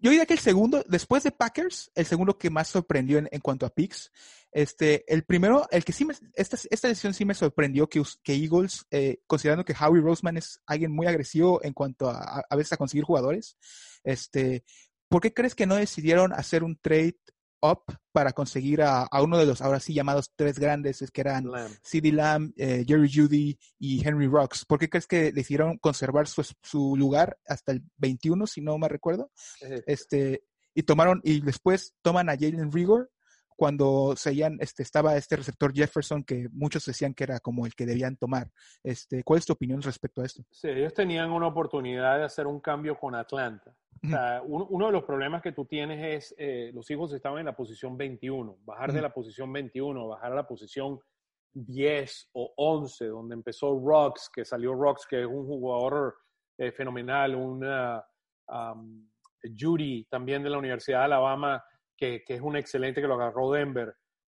Yo diría que el segundo, después de Packers, el segundo que más sorprendió en, cuanto a picks. Este, el primero, el que sí me, esta, esta decisión sí me sorprendió que, Eagles, eh, considerando que Howie Roseman es alguien muy agresivo en cuanto a, a veces a conseguir jugadores, este, ¿por qué crees que no decidieron hacer un trade up para conseguir a, uno de los ahora sí llamados tres grandes, es que eran CD Lamb, eh, Jerry Judy y Henry Rocks. ¿Por qué crees que decidieron conservar su, su lugar hasta el 21, si no me recuerdo? Este, y tomaron, y después toman a Jalen Rigor cuando seguían, este, estaba este receptor Jefferson que muchos decían que era como el que debían tomar. Este, ¿Cuál es tu opinión respecto a esto? Sí, ellos tenían una oportunidad de hacer un cambio con Atlanta uno, de los problemas que tú tienes es, eh, los hijos estaban en la posición 21, bajar de la posición 21, bajar a la posición 10 o 11, donde empezó Rocks, que salió Rocks, que es un jugador eh, fenomenal, un Judy también de la Universidad de Alabama, que, es un excelente que lo agarró Denver.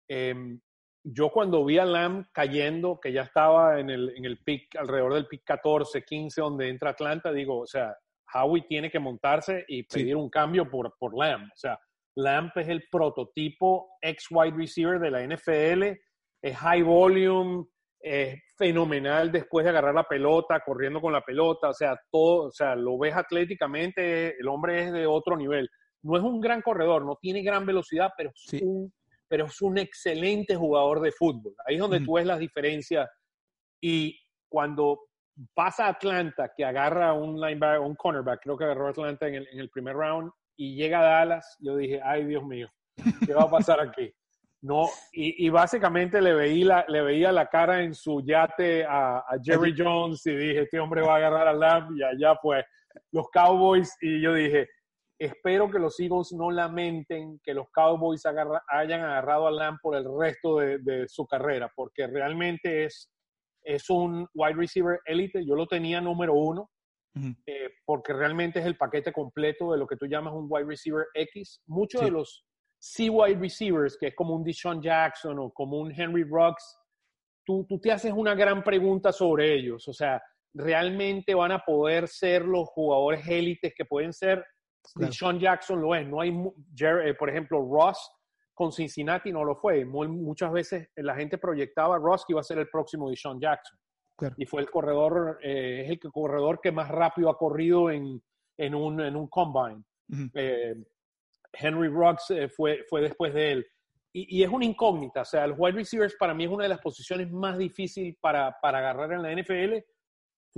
Em, yo cuando vi a Lamb cayendo, que ya estaba en el, en el pick, alrededor del pick 14, 15, donde entra Atlanta, digo, o sea, Howie tiene que montarse y pedir un cambio por, por Lamb. O sea, Lamp es el prototipo ex wide receiver de la NFL, es high volume, es fenomenal después de agarrar la pelota, corriendo con la pelota, o sea, todo, o sea, lo ves atléticamente, el hombre es de otro nivel. No es un gran corredor, no tiene gran velocidad, pero es, un, pero es un excelente jugador de fútbol. Ahí es donde tú ves las diferencias. Y cuando pasa a Atlanta, que agarra un linebacker, un cornerback, creo que agarró Atlanta en el, en el primer round, y llega a Dallas, yo dije, ay Dios mío, ¿qué va a pasar aquí? No, y, básicamente le veía, la, le veía la cara en su yate a, Jerry Jones y dije, este hombre va a agarrar a Lamb y allá pues los Cowboys y yo dije, espero que los Eagles no lamenten que los Cowboys hayan agarrado a Lamb por el resto de, su carrera, porque realmente es, es un wide receiver elite, yo lo tenía número uno, eh, porque realmente es el paquete completo de lo que tú llamas un wide receiver X. Muchos de los C wide receivers, que es como un Deshaun Jackson o como un Henry Ruggs, tú, tú te haces una gran pregunta sobre ellos. O sea, ¿realmente van a poder ser los jugadores élites que pueden ser? Deshaun Jackson lo es. No hay, eh, por ejemplo, Ross con Cincinnati no lo fue. muchas veces la gente proyectaba a Ross que iba a ser el próximo Deshaun Jackson. Y fue el corredor, eh, es el corredor que más rápido ha corrido en, en, un, en un combine. Henry Ruggs eh, fue, fue después de él. Y, es una incógnita, o sea, el wide receivers para mí es una de las posiciones más difíciles para, para agarrar en la NFL.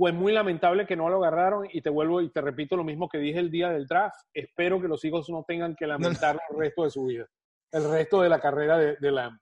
Fue muy lamentable que no lo agarraron y te vuelvo y te repito lo mismo que dije el día del draft. Espero que los hijos no tengan que lamentarlo el resto de su vida, el resto de la carrera de, de Lamb.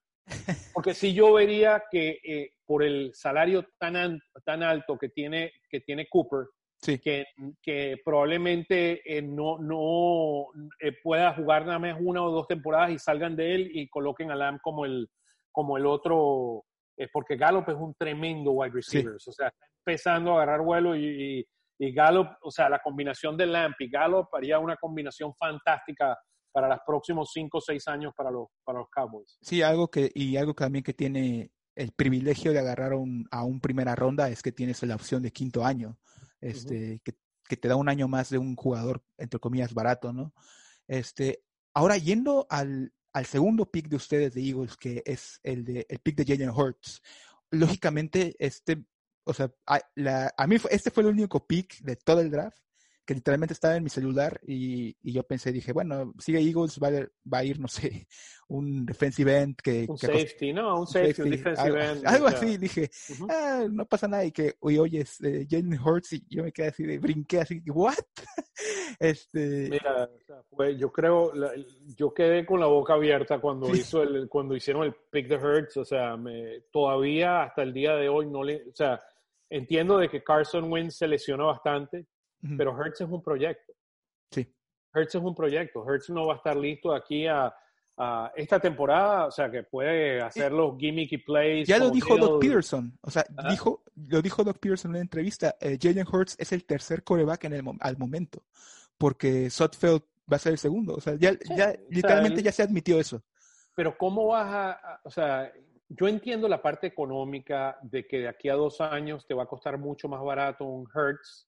Porque si yo vería que eh, por el salario tan, tan alto que tiene, que tiene Cooper, que, que, probablemente eh, no, no eh, pueda jugar nada más una o dos temporadas y salgan de él y coloquen a Lamb como el, como el otro, eh, porque Gallup es un tremendo wide receiver, o sea, está empezando a agarrar vuelo y, y, Gallup, o sea, la combinación de Lamb y Gallup haría una combinación fantástica para los próximos cinco o seis años para los, para los Cowboys. Sí, algo que, y algo también que tiene el privilegio de agarrar un, a un primera ronda es que tienes la opción de quinto año este, que, que, te da un año más de un jugador, entre comillas, barato, ¿no? Este, ahora, yendo al, al segundo pick de ustedes de Eagles, que es el, de, el pick de Jalen Hurts, lógicamente, este, o sea, a, la, a mí este fue el único pick de todo el draft que literalmente estaba en mi celular y, y yo pensé, dije, bueno, sigue Eagles, va a, va a ir, no sé, un defensive end que... Un safety, ¿no? Un safety, un defensive algo, end. Algo así, dije, ah, no pasa nada y que, oye, oye, es eh, Jalen Hurts y yo me quedé así de, brinqué así, ¿what? este... Mira, pues yo creo, yo quedé con la boca abierta cuando, hizo el, cuando hicieron el pick de Hurts, o sea, me, todavía hasta el día de hoy no le, o sea, entiendo de que Carson Wentz se lesionó bastante, pero Hertz es un proyecto. Sí. Hertz es un proyecto. Hertz no va a estar listo aquí a, esta temporada, o sea, que puede hacer los gimmicky plays. Ya lo dijo Doc Peterson, o sea, dijo, lo dijo Doc Peterson en una entrevista, eh, Jalen Hurts es el tercer coreback en el, al momento, porque Sotfeld va a ser el segundo, o sea, ya, ya literalmente ya se admitió eso. Pero ¿cómo vas a, o sea, yo entiendo la parte económica de que de aquí a dos años te va a costar mucho más barato un Hertz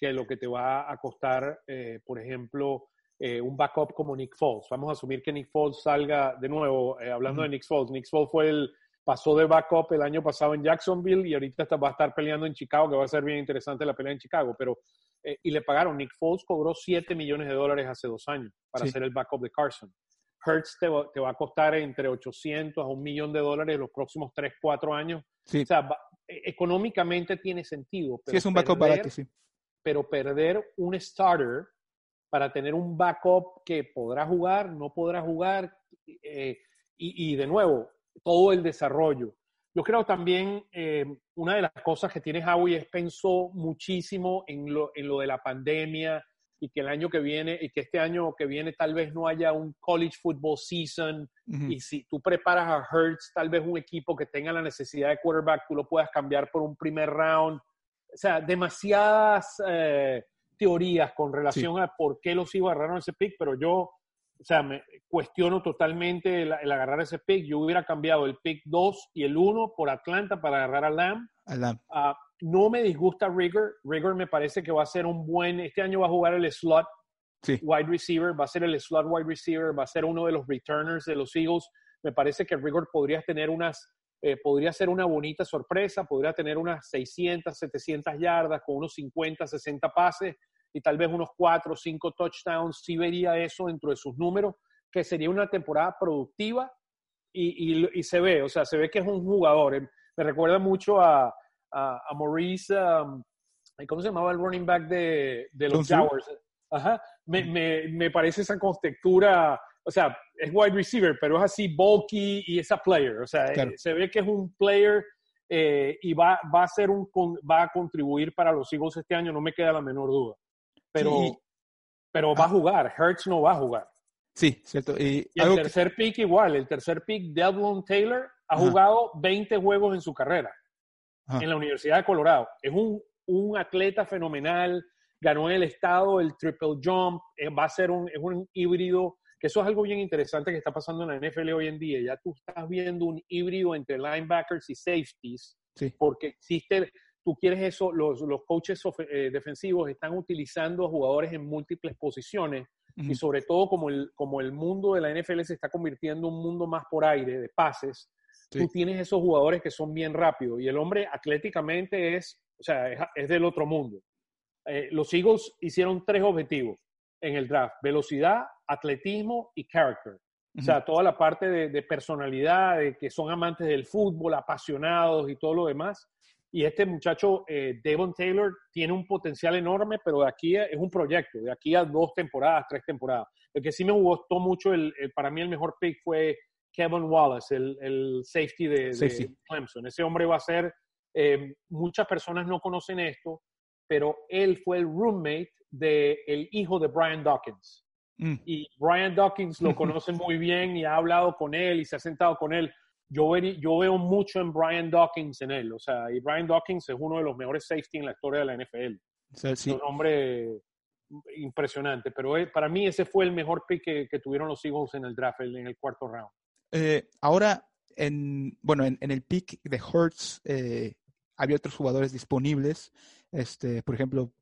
que lo que te va a costar, eh, por ejemplo, eh, un backup como Nick Foles. Vamos a asumir que Nick Foles salga de nuevo, eh, hablando de Nick Foles. Nick Foles fue el, pasó de backup el año pasado en Jacksonville y ahorita va a estar peleando en Chicago, que va a ser bien interesante la pelea en Chicago, pero y le pagaron. Nick Foles cobró 7 millones de dólares hace dos años para ser el backup de Carson. Hertz te va, te va, a costar entre 800 a un millón de dólares los próximos 3, 4 años. O sea, económicamente tiene sentido. Pero sí, es un backup barato, sí pero perder un starter para tener un backup que podrá jugar, no podrá jugar, eh, y, de nuevo, todo el desarrollo. Yo creo también, eh, una de las cosas que tiene Howie es pensó muchísimo en lo, en lo de la pandemia y que el año que viene, y que este año que viene tal vez no haya un college football season, y si tú preparas a Hertz, tal vez un equipo que tenga la necesidad de quarterback, tú lo puedas cambiar por un primer round, o sea, demasiadas eh, teorías con relación a por qué los Eagles agarraron ese pick, pero yo, o sea, me cuestiono totalmente el, agarrar ese pick. Yo hubiera cambiado el pick 2 y el 1 por Atlanta para agarrar a Lamb. A no me disgusta Rigor. Rigor me parece que va a ser un buen, este año va a jugar el slot wide receiver, va a ser el slot wide receiver, va a ser uno de los returners de los Eagles. Me parece que Rigor podría tener unas, eh, podría ser una bonita sorpresa, podría tener unas 600, 700 yardas con unos 50, 60 pases y tal vez unos 4 o 5 touchdowns. Sí vería eso dentro de sus números, que sería una temporada productiva y, se ve, o sea, se ve que es un jugador. Eh, me recuerda mucho a, a, Maurice, um, ¿cómo se llamaba el running back de, de los Jaguars? Ajá, me, me, me, parece esa contextura, o sea, es wide receiver, pero es así bulky y esa player, o sea, se ve que es un player eh, y va, va, a ser un, va a contribuir para los Eagles este año, no me queda la menor duda. Pero, pero va a ah. jugar, Hertz no va a jugar. Sí, cierto. Y, el tercer pick igual, el tercer pick, Devlin Taylor, ha jugado 20 juegos en su carrera en la Universidad de Colorado. Es un, un atleta fenomenal, ganó el estado el triple jump, eh, va a ser un, es un híbrido, que eso es algo bien interesante que está pasando en la NFL hoy en día. Ya tú estás viendo un híbrido entre linebackers y safeties, porque existe, tú quieres eso, los, los coaches eh, defensivos están utilizando jugadores en múltiples posiciones y sobre todo como el, como el mundo de la NFL se está convirtiendo en un mundo más por aire, de pases, tú tienes esos jugadores que son bien rápidos y el hombre atléticamente es, o sea, es, del otro mundo. Eh, los Eagles hicieron tres objetivos en el draft, velocidad, atletismo y character. O sea, toda la parte de, personalidad, de que son amantes del fútbol, apasionados y todo lo demás. Y este muchacho, eh, Devon Taylor, tiene un potencial enorme, pero de aquí es un proyecto, de aquí a dos temporadas, tres temporadas. El que sí me gustó mucho, el, para mí el mejor pick fue Kevin Wallace, el, safety de, Clemson. Ese hombre va a ser, eh, muchas personas no conocen esto, pero él fue el roommate del el hijo de Brian Dawkins. Mm. Y Brian Dawkins lo conoce muy bien y ha hablado con él y se ha sentado con él yo, yo veo mucho en Brian Dawkins en él. O sea, y Brian Dawkins es uno de los mejores safety en la historia de la NFL. Es un hombre impresionante. Pero para mí ese fue el mejor pick que, tuvieron los Eagles en el draft, en el cuarto round. Eh, ahora, en, bueno, en, el pick de Hurts eh, había otros jugadores disponibles. Este, por ejemplo,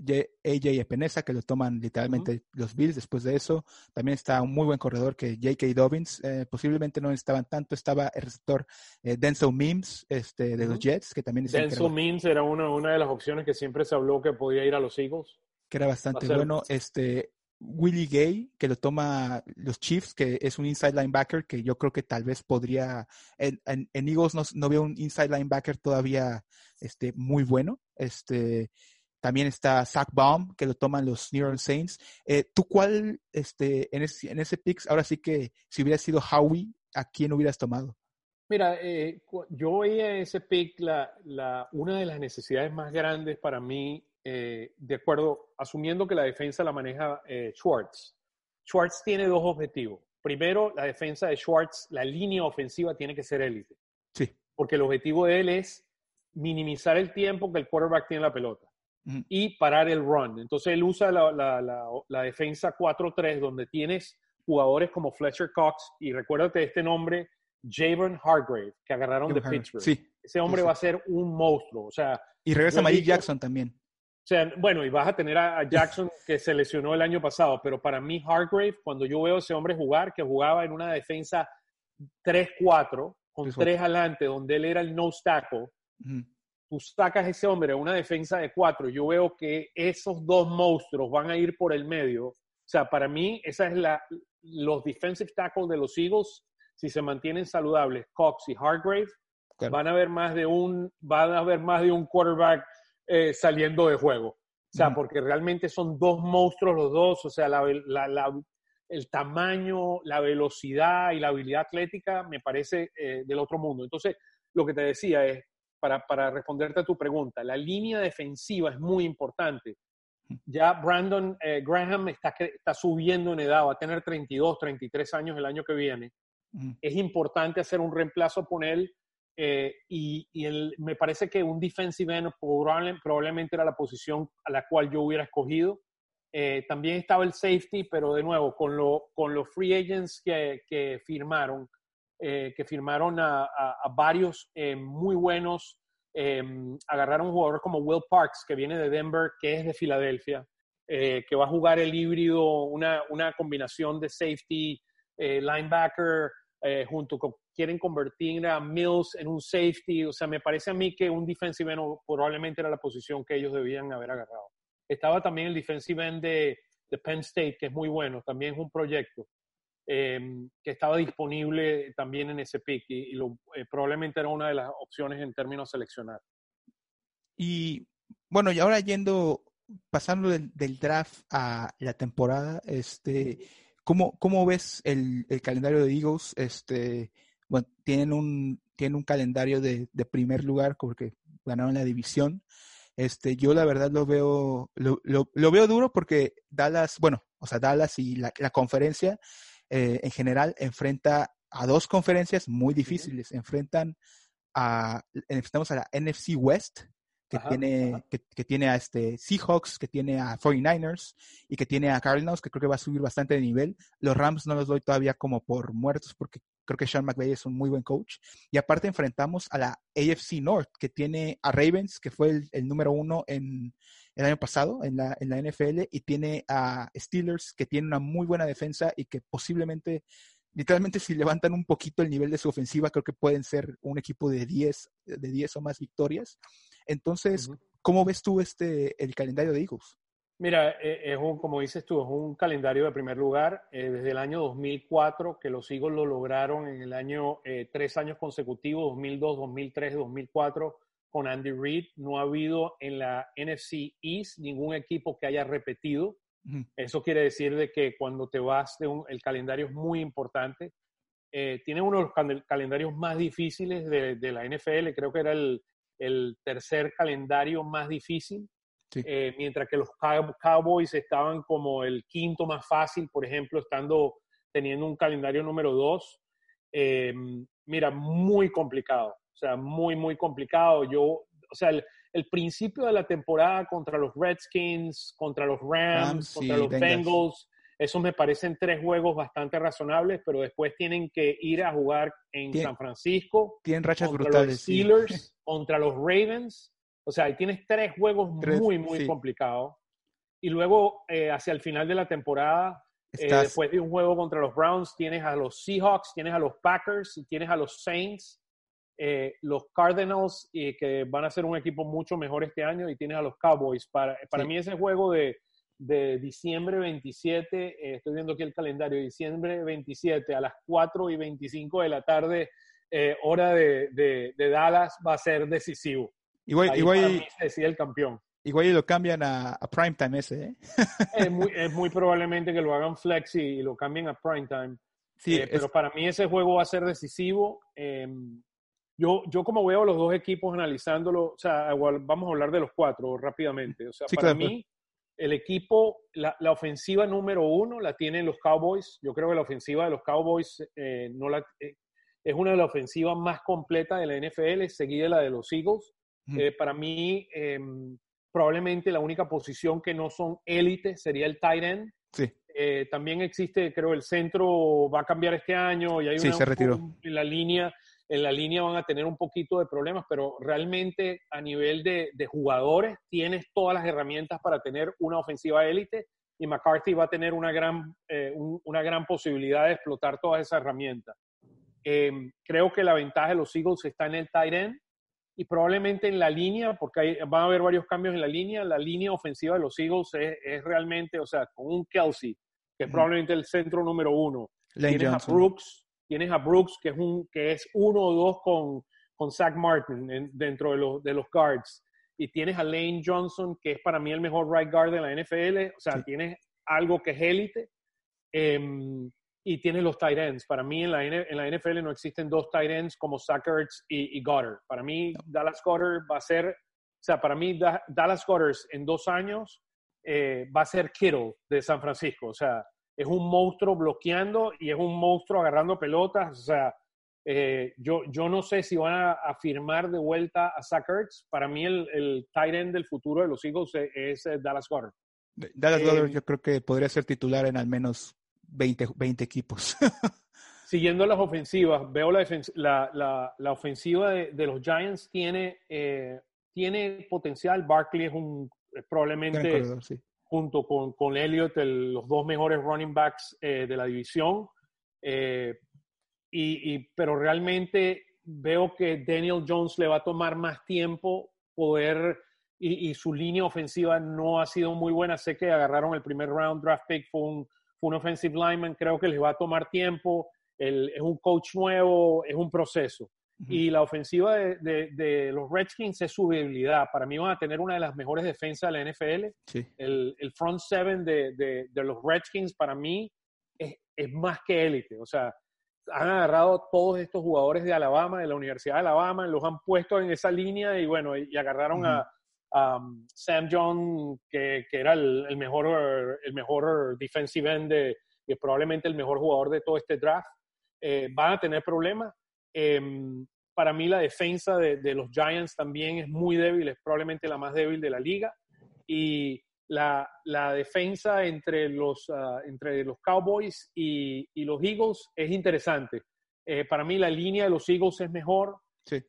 AJ Epenesa, que lo toman literalmente los Bills después de eso. También está un muy buen corredor que J.K. Dobbins. Eh, posiblemente no estaban tanto. Estaba el receptor eh, Denzel Mims este, de los Jets, que también Denzel Mims era una, una de las opciones que siempre se habló que podía ir a los Eagles. Que era bastante bueno. Este, Willie Gay, que lo toma los Chiefs, que es un inside linebacker, que yo creo que tal vez podría. En, en, Eagles no, no, veo un inside linebacker todavía este, muy bueno. Este también está Zach Baum, que lo toman los New York Saints. Eh, ¿Tú cuál, este, en ese, en ese pick, ahora sí que si hubiera sido Howie, ¿a quién hubieras tomado? Mira, eh, yo veía ese pick, la, la, una de las necesidades más grandes para mí, eh, de acuerdo, asumiendo que la defensa la maneja Schwartz. Schwartz tiene dos objetivos. Primero, la defensa de Schwartz, la línea ofensiva tiene que ser élite. Sí. Porque el objetivo de él es minimizar el tiempo que el quarterback tiene la pelota y parar el run. Entonces él usa la, la, la, defensa 4-3 donde tienes jugadores como Fletcher Cox y recuérdate este nombre, Javon Hargrave, que agarraron de Pittsburgh. Sí. Ese hombre va a ser un monstruo. O sea, y regresa Malik Jackson también. Sea, bueno, y vas a tener a, Jackson que se lesionó el año pasado, pero para mí Hargrave, cuando yo veo a ese hombre jugar, que jugaba en una defensa 3-4, con 3 adelante, donde él era el no tackle, tú sacas ese hombre a una defensa de cuatro, yo veo que esos dos monstruos van a ir por el medio. O sea, para mí, esa es la, los defensive tackles de los Eagles, si se mantienen saludables, Cox y Hargrave, van a haber más de un, van a haber más de un quarterback eh, saliendo de juego. O sea, porque realmente son dos monstruos los dos, o sea, la, el tamaño, la velocidad y la habilidad atlética me parece eh, del otro mundo. Entonces, lo que te decía es, para, responderte a tu pregunta, la línea defensiva es muy importante. Ya Brandon eh, Graham está, está subiendo en edad, va a tener 32, 33 años el año que viene. Es importante hacer un reemplazo con él eh, y, me parece que un defensive end probablemente era la posición a la cual yo hubiera escogido. Eh, también estaba el safety, pero de nuevo, con, lo, con los free agents que, que firmaron, eh, que firmaron a, varios eh, muy buenos. Eh, agarraron un jugador como Will Parks, que viene de Denver, que es de Filadelfia. eh, que va a jugar el híbrido, una, una combinación de safety, linebacker, eh, junto con, quieren convertir a Mills en un safety. O sea, me parece a mí que un defensive end probablemente era la posición que ellos debían haber agarrado. Estaba también el defensive end de, Penn State, que es muy bueno, también es un proyecto. Em, que estaba disponible también en ese pick y, eh, probablemente era una de las opciones en términos seleccionar. Y bueno, y ahora yendo, pasando del, draft a la temporada, este, ¿cómo, cómo ves el, el, calendario de Eagles? Este, bueno, tienen un, tienen un calendario de, de primer lugar porque ganaron la división. Este, yo la verdad lo veo, lo, lo, lo, veo duro porque Dallas, bueno, o sea, Dallas y la, la conferencia eh, en general enfrenta a dos conferencias muy difíciles. Enfrentan a, enfrentamos a la NFC West, que tiene, Que, que, tiene a este Seahawks, que tiene a 49ers y que tiene a Cardinals, que creo que va a subir bastante de nivel. Los Rams no los doy todavía como por muertos porque creo que Sean McVay es un muy buen coach. Y aparte enfrentamos a la AFC North, que tiene a Ravens, que fue el, el número uno en, el año pasado en la, en la NFL y tiene a Steelers que tiene una muy buena defensa y que posiblemente, literalmente si levantan un poquito el nivel de su ofensiva, creo que pueden ser un equipo de 10, de 10 o más victorias. Entonces, ¿cómo ves tú este, el calendario de Eagles? Mira, e, es un, como dices tú, es un calendario de primer lugar. Eh, desde el año 2004, que los Eagles lo lograron en el año, eh, tres años consecutivos, 2002, 2003, 2004 con Andy Reid. No ha habido en la NFC East ningún equipo que haya repetido. Eso quiere decir de que cuando te vas de un, el calendario es muy importante. Eh, tiene uno de los calendarios más difíciles de, de, la NFL. Creo que era el, el tercer calendario más difícil. Eh, mientras que los Cowboys estaban como el quinto más fácil, por ejemplo, estando teniendo un calendario número dos. Eh, mira, muy complicado. O sea, muy, muy complicado. Yo, o sea, el, el principio de la temporada contra los Redskins, contra los Rams, contra los Bengals, esos me parecen tres juegos bastante razonables, pero después tienen que ir a jugar en San Francisco. Tienen rachas contra brutales. Los Steelers, contra los Ravens. O sea, ahí tienes tres juegos muy, muy sí. complicados. Y luego, eh, hacia el final de la temporada, eh, después de un juego contra los Browns, tienes a los Seahawks, tienes a los Packers y tienes a los Saints. Eh, los Cardinals, y que van a ser un equipo mucho mejor este año, y tienes a los Cowboys. Para, para sí. mí ese juego de, de diciembre 27, eh, estoy viendo aquí el calendario, diciembre 27 a las 4 y 25 de la tarde, eh, hora de, de, de, Dallas, va a ser decisivo. Igual, Ahí igual, para mí se decide el campeón. Igual y lo cambian a, a primetime ese, ¿eh? es, muy, es muy probablemente que lo hagan flex y, lo cambien a primetime. Sí, eh, pero para mí ese juego va a ser decisivo. Eh, yo, yo como veo los dos equipos analizándolo, o sea, igual vamos a hablar de los cuatro rápidamente. O sea, sí, para claro. mí, el equipo, la, la, ofensiva número uno la tienen los Cowboys. Yo creo que la ofensiva de los Cowboys eh, no la, eh, es una de las ofensivas más completas de la NFL, seguida de la de los Eagles. Eh, para mí, em, probablemente la única posición que no son élite sería el tight end. Sí. Eh, también existe, creo, el centro va a cambiar este año y hay sí, una, se retiró. en la línea en la línea van a tener un poquito de problemas, pero realmente a nivel de, de jugadores tienes todas las herramientas para tener una ofensiva élite y McCarthy va a tener una gran, eh, un, una gran posibilidad de explotar todas esas herramientas. Eh, creo que la ventaja de los Eagles está en el tight end y probablemente en la línea, porque hay, van a haber varios cambios en la línea, la línea ofensiva de los Eagles es, es realmente, o sea, con un Kelsey, que es probablemente el centro número uno. Lane Tienes Johnson. a Brooks, tienes a Brooks, que es, un, que es uno o dos con, con Zach Martin en, dentro de los, de los guards. Y tienes a Lane Johnson, que es para mí el mejor right guard de la NFL. O sea, sí. tienes algo que es élite. Eh, y tienes los tight ends. Para mí en la, en la NFL no existen dos tight ends como Zach Ertz y, y Goddard. Para mí. Dallas Goddard va a ser, o sea, para mí da, Dallas Goddard en dos años eh, va a ser Kittle de San Francisco. O sea, es un monstruo bloqueando y es un monstruo agarrando pelotas. O sea, eh, yo, yo no sé si van a, a, firmar de vuelta a Zach Ertz. Para mí el, el tight end del futuro de los Eagles es, es Dallas Goddard. Dallas Goddard eh, yo creo que podría ser titular en al menos 20, 20 equipos. siguiendo las ofensivas, veo la, la, la, la ofensiva de, de, los Giants tiene, eh, tiene potencial. Barkley es un probablemente corredor, sí. junto con, con Elliott, los dos mejores running backs de la división. y, pero realmente veo que Daniel Jones le va a tomar más tiempo poder y, su línea ofensiva no ha sido muy buena. Sé que agarraron el primer round draft pick, fue un, fue un offensive lineman, creo que les va a tomar tiempo. es un coach nuevo, es un proceso. Y la ofensiva de, de, los Redskins es su debilidad. Para mí van a tener una de las mejores defensas de la NFL. El, el, front seven de, de, los Redskins para mí es, es más que élite. O sea, han agarrado todos estos jugadores de Alabama, de la Universidad de Alabama, los han puesto en esa línea y bueno, y, agarraron a, um, Sam John, que, que era el, mejor, el mejor defensive end de, y probablemente el mejor jugador de todo este draft. Eh, van a tener problemas. Em, para mí la defensa de, de, los Giants también es muy débil, es probablemente la más débil de la liga. Y la, la defensa entre los, uh, entre los Cowboys y, y, los Eagles es interesante. Eh, para mí la línea de los Eagles es mejor, sí.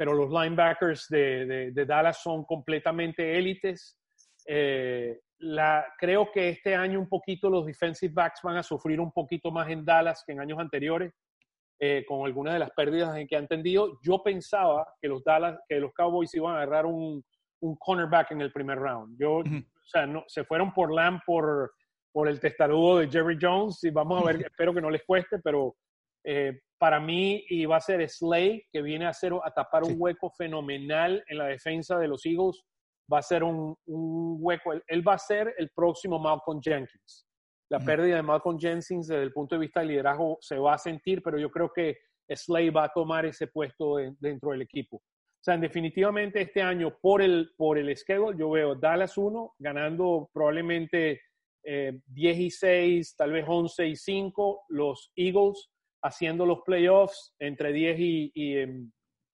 Pero los linebackers de, de, de, Dallas son completamente élites. Eh, la, creo que este año un poquito los defensive backs van a sufrir un poquito más en Dallas que en años anteriores, eh, con algunas de las pérdidas en que han tendido. Yo pensaba que los, Dallas, que los Cowboys iban a agarrar un, un cornerback en el primer round. Yo, o sea, no, se fueron por Lamb por, por el testarudo de Jerry Jones y vamos a ver, espero que no les cueste, pero eh, para mí iba a ser Slay, que viene a, hacer, a tapar un hueco fenomenal en la defensa de los Eagles. Va a ser un, un hueco, él, va a ser el próximo Malcolm Jenkins. La pérdida de Malcolm Jenkins desde el punto de vista de liderazgo se va a sentir, pero yo creo que Slay va a tomar ese puesto dentro del equipo. O sea, definitivamente este año por el, por el schedule yo veo Dallas 1 ganando probablemente 10 eh, y 6, tal vez 11 y 5, los Eagles haciendo los playoffs entre 10 y,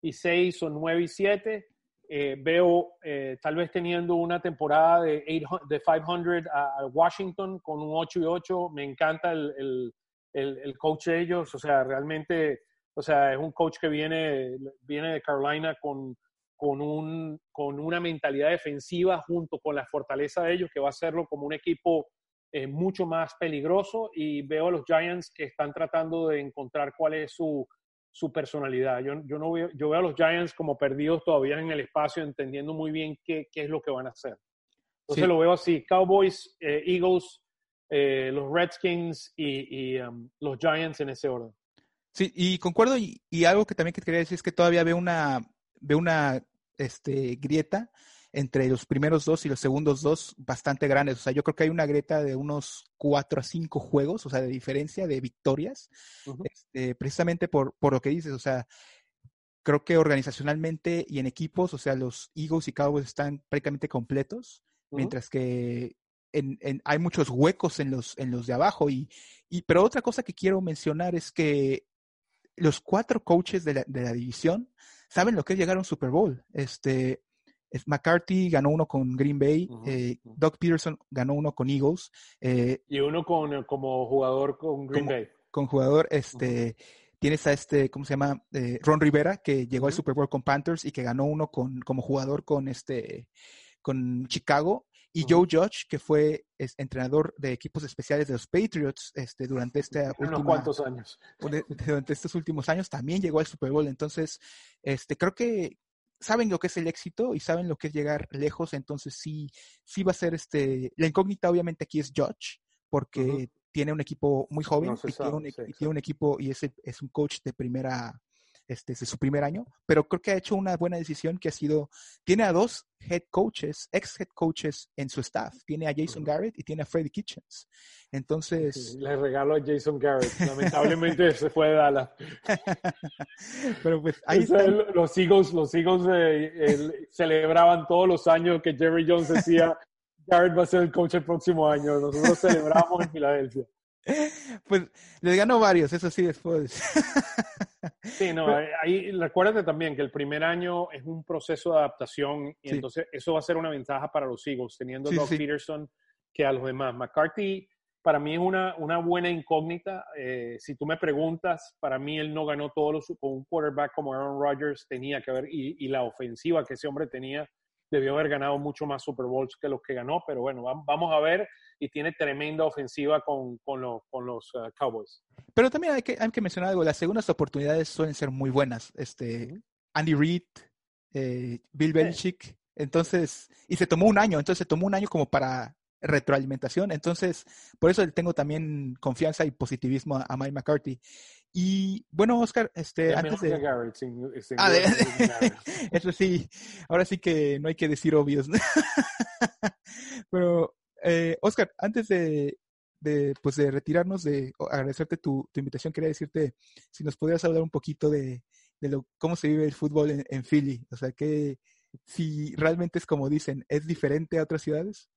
y, 6 em, o 9 y 7. Eh, veo eh, tal vez teniendo una temporada de, 800, de 500 a, Washington con un 8 y 8. Me encanta el, el, el, el coach de ellos, o sea, realmente o sea, es un coach que viene, viene de Carolina con, con, un, con una mentalidad defensiva junto con la fortaleza de ellos, que va a hacerlo como un equipo eh, mucho más peligroso. Y veo a los Giants que están tratando de encontrar cuál es su, su personalidad. Yo, yo, no veo, yo veo a los Giants como perdidos todavía en el espacio, entendiendo muy bien qué, qué es lo que van a hacer. Entonces lo veo así, Cowboys, eh, Eagles, eh, los Redskins y, y um, los Giants en ese orden. Sí, y concuerdo, y, algo que también quería decir es que todavía veo una, veo una este, grieta entre los primeros dos y los segundos dos bastante grandes. O sea, yo creo que hay una grieta de unos cuatro a cinco juegos, o sea, de diferencia de victorias, este, precisamente por, por lo que dices. O sea, creo que organizacionalmente y en equipos, o sea, los Eagles y Cowboys están prácticamente completos, mientras que en, en, hay muchos huecos en los, en los de abajo. Y, y, pero otra cosa que quiero mencionar es que los cuatro coaches de la, de la división saben lo que es llegar a un Super Bowl. Este, McCarthy ganó uno con Green Bay, eh, Doug Peterson ganó uno con Eagles. Eh, y uno con, como jugador con Green Bay. Con jugador, este, tienes a este, ¿cómo se llama? Eh, Ron Rivera, que llegó al Super Bowl con Panthers y que ganó uno con, como jugador con este, con Chicago. Y Joe Judge, que fue entrenador de equipos especiales de los Patriots este, durante este cuantos años. Durante estos últimos años también llegó al Super Bowl. Entonces, este, creo que saben lo que es el éxito y saben lo que es llegar lejos. Entonces, sí, sí va a ser este. La incógnita, obviamente, aquí es Judge, porque tiene un equipo muy joven y, tiene un, y, tiene un, equipo y es, es un coach de primera este, es su primer año, pero creo que ha hecho una buena decisión que ha sido, tiene a dos head coaches, ex head coaches en su staff, tiene a Jason Garrett y tiene a Freddy Kitchens. Entonces... le regalo a Jason Garrett, lamentablemente se fue de Dallas. pero pues ahí Los Eagles, los Eagles eh, celebraban todos los años que Jerry Jones decía, Garrett va a ser el coach el próximo año, nosotros celebramos en Filadelfia. Pues les ganó varios, eso sí después. Sí, no, ahí recuérdate también que el primer año es un proceso de adaptación y entonces eso va a ser una ventaja para los Eagles, teniendo a Doug Peterson que a los demás. McCarthy para mí es una, una buena incógnita. Eh, si tú me preguntas, para mí él no ganó todos los con un quarterback como Aaron Rodgers tenía que ver y, y la ofensiva que ese hombre tenía debió haber ganado mucho más Super Bowls que los que ganó, pero bueno, vamos a ver y tiene tremenda ofensiva con, con, los uh, Cowboys. Pero también hay que, hay que mencionar algo, las segundas oportunidades suelen ser muy buenas. Este, Andy Reid, eh, Bill Belichick, entonces, y se tomó un año, entonces se tomó un año como para retroalimentación, entonces por eso tengo también confianza y positivismo a, Mike McCarthy. Y bueno, Oscar, este, antes de... Ah, eso sí, ahora sí que no hay que decir obvios. Pero, eh, Oscar, antes de, de, pues de retirarnos, de agradecerte tu, tu, invitación, quería decirte si nos pudieras hablar un poquito de, de lo, cómo se vive el fútbol en, en Philly. O sea, que si realmente es como dicen, ¿es diferente a otras ciudades?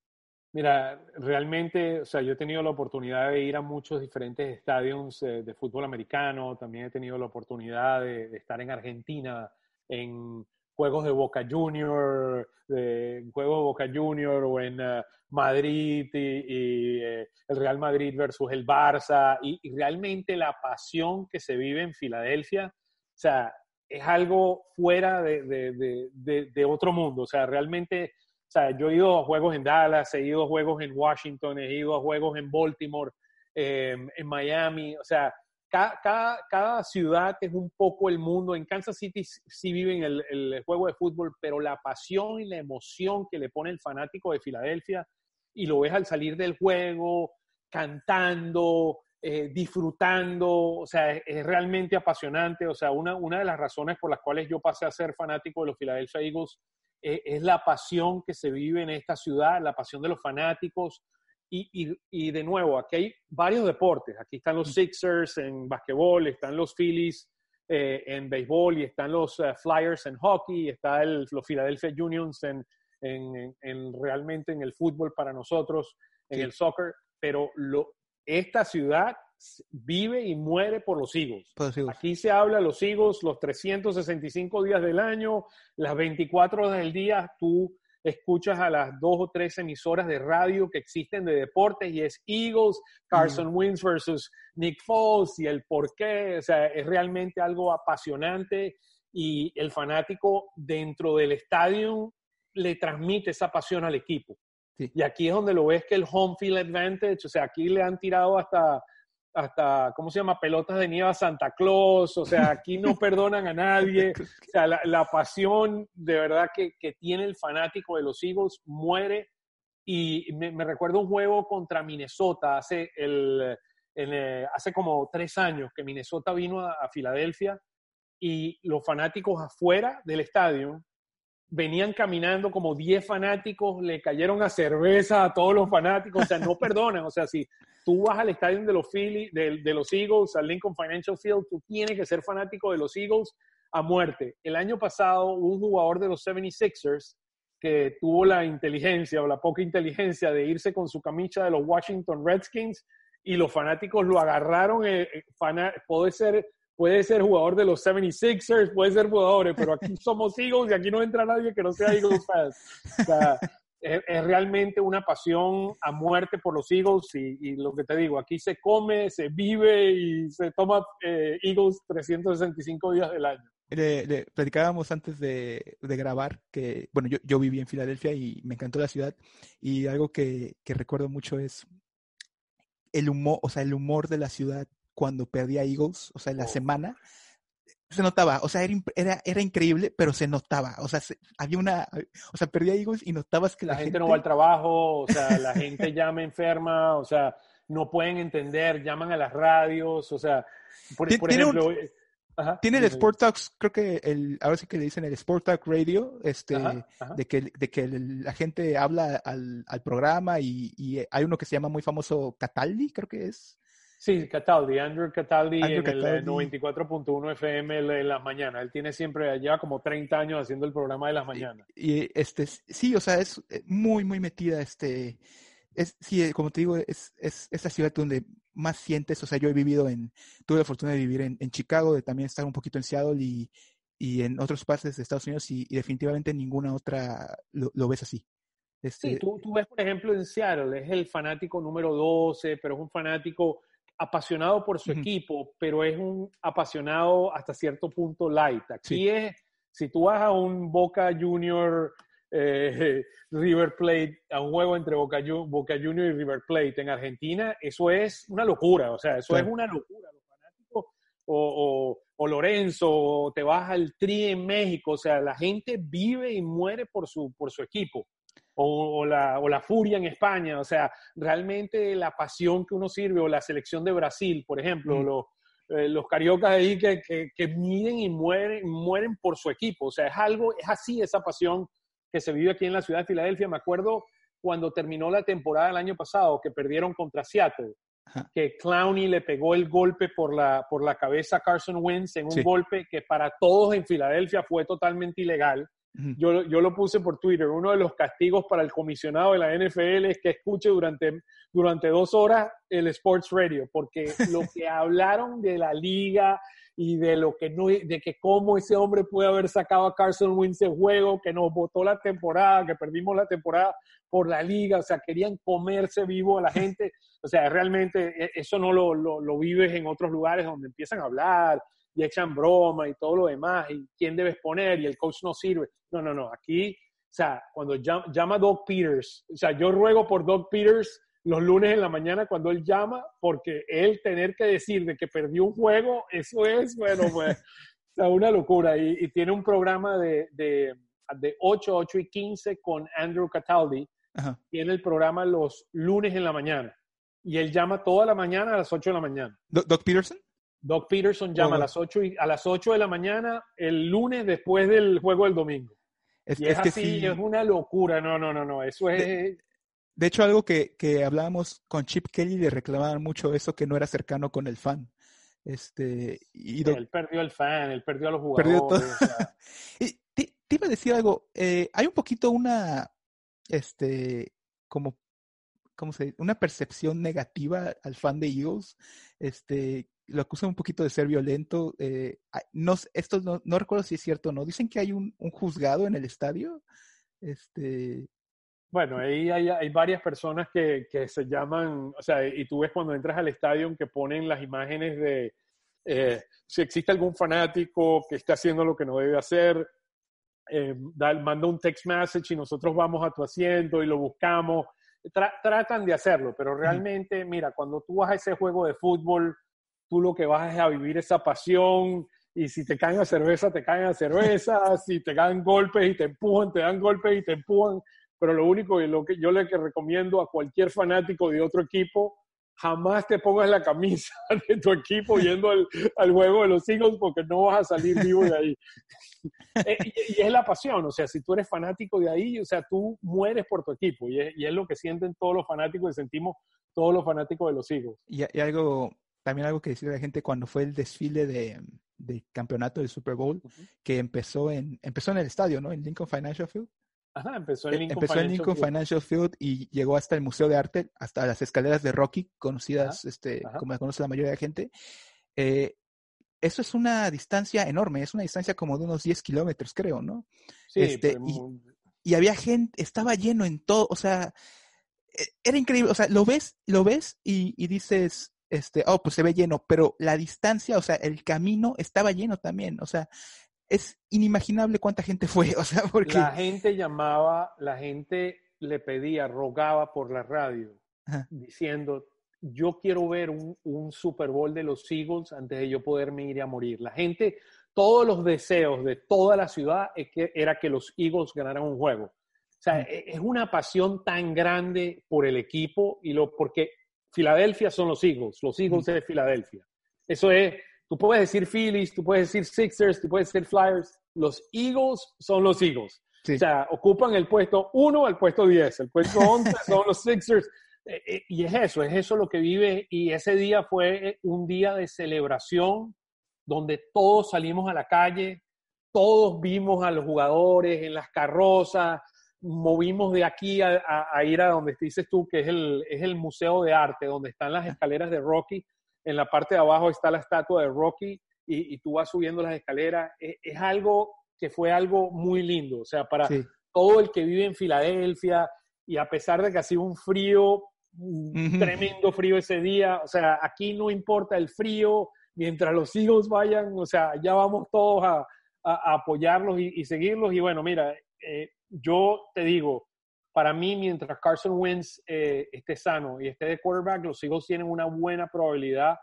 Mira, realmente, o sea, yo he tenido la oportunidad de ir a muchos diferentes estadios eh, de fútbol americano, también he tenido la oportunidad de, estar en Argentina en juegos de Boca Junior, de juegos de Boca Junior o en eh, Madrid y, eh, el Real Madrid versus el Barça y, y, realmente la pasión que se vive en Filadelfia, o sea, es algo fuera de otro mundo, o sea, realmente o sea, yo he ido a juegos en Dallas, he ido a juegos en Washington, he ido a juegos en Baltimore, em, en Miami. O sea, cada, ciudad es un poco el mundo. En Kansas City sí viven el, el, juego de fútbol, pero la pasión y la emoción que le pone el fanático de Filadelfia y lo ves al salir del juego, cantando, eh, disfrutando, o sea, es, es, realmente apasionante. O sea, una, una de las razones por las cuales yo pasé a ser fanático de los Philadelphia Eagles eh, es la pasión que se vive en esta ciudad, la pasión de los fanáticos. Y, y, de nuevo, aquí hay varios deportes. Aquí están los Sixers en basquetbol, están los Phillies eh, en béisbol y están los eh, Flyers en hockey, está el, los Philadelphia Unions en, en, en, realmente en el fútbol para nosotros, en el soccer. Pero lo, esta ciudad vive y muere por los Eagles. Aquí se habla de los Eagles los 365 días del año, las 24 horas del día, tú escuchas a las dos o tres emisoras de radio que existen de deportes y es Eagles, Carson Wentz versus Nick Foles y el por qué, o sea, es realmente algo apasionante y el fanático dentro del estadio le transmite esa pasión al equipo. Y aquí es donde lo ves que el home field advantage, o sea, aquí le han tirado hasta hasta, ¿cómo se llama? Pelotas de nieve a Santa Claus, o sea, aquí no perdonan a nadie, o sea, la, pasión de verdad que, que, tiene el fanático de los Eagles muere y me, recuerdo un juego contra Minnesota hace, el, eh, hace como tres años que Minnesota vino a, a Filadelfia y los fanáticos afuera del estadio venían caminando como 10 fanáticos, le cayeron a cerveza a todos los fanáticos, o sea, no perdonan, o sea, si tú vas al estadio de los Philly, de, de, los Eagles, al Lincoln Financial Field, tú tienes que ser fanático de los Eagles a muerte. El año pasado un jugador de los 76ers que tuvo la inteligencia o la poca inteligencia de irse con su camisa de los Washington Redskins y los fanáticos lo agarraron, eh, eh puede ser puede ser jugador de los 76ers, puede ser jugadores, pero aquí somos Eagles y aquí no entra nadie que no sea Eagles fans. O sea, es, realmente una pasión a muerte por los Eagles y, lo que te digo, aquí se come, se vive y se toma eh, Eagles 365 días del año. Le, platicábamos antes de, de, grabar que, bueno, yo, yo, viví en Filadelfia y me encantó la ciudad y algo que, que recuerdo mucho es el humor, o sea, el humor de la ciudad cuando perdía Eagles, o sea, en la oh. semana, se notaba, o sea, era, era, era increíble, pero se notaba, o sea, había una, o sea, perdía Eagles y notabas que la, gente, no va al trabajo, o sea, la gente llama enferma, o sea, no pueden entender, llaman a las radios, o sea, por, ejemplo... Eh, tiene el Sport Talks, creo que el, ahora sí que le dicen el Sport Talk Radio, este, de que, de que la gente habla al, al programa y, y, hay uno que se llama muy famoso Cataldi, creo que es. Sí, Cataldi, Andrew Cataldi en el 94.1 FM en las mañanas. Él tiene siempre, allá como 30 años haciendo el programa de las mañanas. Y, este, sí, o sea, es eh, muy, muy metida, este, es, sí, eh, como te digo, es, es, es la ciudad donde más sientes, o sea, yo he vivido en, tuve la fortuna de vivir en, en Chicago, de también estar un poquito en Seattle y, y en otros partes de Estados Unidos y, definitivamente ninguna otra lo, lo ves así. Este... Sí, tú, tú, ves, por ejemplo, en Seattle, es el fanático número 12, pero es un fanático apasionado por su equipo, pero es un apasionado hasta cierto punto light. Aquí es, si tú vas a un Boca Junior eh, River Plate, a un juego entre Boca, Boca Juniors y River Plate en Argentina, eso es una locura, o sea, eso es una locura. Los fanáticos, o, o, Lorenzo, o te vas al Tri en México, o sea, la gente vive y muere por su, por su equipo. O, la, o, la, furia en España, o sea, realmente la pasión que uno sirve, o la selección de Brasil, por ejemplo, mm. los, eh, los cariocas ahí que, que, que, miden y mueren, mueren por su equipo, o sea, es algo, es así esa pasión que se vive aquí en la ciudad de Filadelfia. Me acuerdo cuando terminó la temporada del año pasado, que perdieron contra Seattle, que Clowney le pegó el golpe por la, por la cabeza a Carson Wentz en un golpe que para todos en Filadelfia fue totalmente ilegal. Yo, yo, lo puse por Twitter. Uno de los castigos para el comisionado de la NFL es que escuche durante, durante dos horas el Sports Radio, porque lo que hablaron de la liga y de lo que no, de que cómo ese hombre puede haber sacado a Carson Wentz de juego, que nos votó la temporada, que perdimos la temporada por la liga, o sea, querían comerse vivo a la gente, o sea, realmente e, eso no lo, lo, lo vives en otros lugares donde empiezan a hablar y echan broma y todo lo demás, y quién debes poner y el coach no sirve. No, no, no, aquí, o sea, cuando llama, llama Doug Peters, o sea, yo ruego por Doug Peters los lunes en la mañana cuando él llama, porque él tener que decir de que perdió un juego, eso es, bueno, pues, una locura. Y, tiene un programa de, de, de, 8, 8 y 15 con Andrew Cataldi. Tiene el programa los lunes en la mañana. Y él llama toda la mañana a las 8 de la mañana. ¿Doc Peterson? Doc Peterson llama a, las 8 y, a las 8 de la mañana el lunes después del juego del domingo. Es, y es, así, es una locura. No, no, no, no. Eso es. De hecho, algo que, que hablábamos con Chip Kelly le reclamaban mucho eso que no era cercano con el fan. Este, y Él perdió el fan, él perdió a los jugadores. y te, iba a decir algo, eh, hay un poquito una, este, como, ¿cómo se dice? Una percepción negativa al fan de Eagles. Este, lo acusan un poquito de ser violento. Eh, no, esto no, no, recuerdo si es cierto o no. Dicen que hay un, un juzgado en el estadio. Este, bueno, ahí hay, hay varias personas que, que, se llaman, o sea, y tú ves cuando entras al estadio que ponen las imágenes de eh, si existe algún fanático que está haciendo lo que no debe hacer, eh, manda un text message y nosotros vamos a tu asiento y lo buscamos. tratan de hacerlo, pero realmente, mira, cuando tú vas a ese juego de fútbol, tú lo que vas es a vivir esa pasión y si te caen a cerveza, te caen a cerveza, si te dan golpes y te empujan, te dan golpes y te empujan pero lo único y lo que yo le recomiendo a cualquier fanático de otro equipo, jamás te pongas la camisa de tu equipo yendo al, al juego de los Eagles porque no vas a salir vivo de ahí. Eh, y, es la pasión, o sea, si tú eres fanático de ahí, o sea, tú mueres por tu equipo y es, y es lo que sienten todos los fanáticos y sentimos todos los fanáticos de los Eagles. Y, y algo, también algo que decía la gente cuando fue el desfile de, de campeonato del Super Bowl, que empezó en, empezó en el estadio, ¿no? En Lincoln Financial Field empezó en e, Lincoln, Financial, Field y llegó hasta el Museo de Arte, hasta las escaleras de Rocky, conocidas este, como la conoce la mayoría de la gente. Eh, eso es una distancia enorme, es una distancia como de unos 10 kilómetros, creo, ¿no? Sí, este, y, había gente, estaba lleno en todo, o sea, e, era increíble, o sea, lo ves, lo ves y, y dices, este, oh, pues se ve lleno, pero la distancia, o sea, el camino estaba lleno también, o sea, es inimaginable cuánta gente fue, o sea, porque... La gente llamaba, la gente le pedía, rogaba por la radio, diciendo, yo quiero ver un, un, Super Bowl de los Eagles antes de yo poderme ir a morir. La gente, todos los deseos de toda la ciudad es que, era que los Eagles ganaran un juego. O sea, e, es una pasión tan grande por el equipo y lo porque Filadelfia son los Eagles, los Eagles de Filadelfia. Eso es, Tú puedes decir Phillies, tú puedes decir Sixers, tú puedes decir Flyers. Los Eagles son los Eagles. O sea, ocupan el puesto 1 al puesto 10. El puesto 11 son los Sixers. Eh, eh, y es eso, es eso lo que vive. Y ese día fue un día de celebración donde todos salimos a la calle, todos vimos a los jugadores en las carrozas, movimos de aquí a, ir a donde dices tú, que es el, es el Museo de Arte, donde están las escaleras de Rocky en la parte de abajo está la estatua de Rocky y, tú vas subiendo las escaleras. Es, algo que fue algo muy lindo, o sea, para todo el que vive en Filadelfia y a pesar de que ha sido un frío, tremendo frío ese día, o sea, aquí no importa el frío, mientras los hijos vayan, o sea, ya vamos todos a, apoyarlos y, seguirlos. Y bueno, mira, eh, yo te digo, para mí, mientras Carson Wentz eh, esté sano y esté de quarterback, los Eagles tienen una buena probabilidad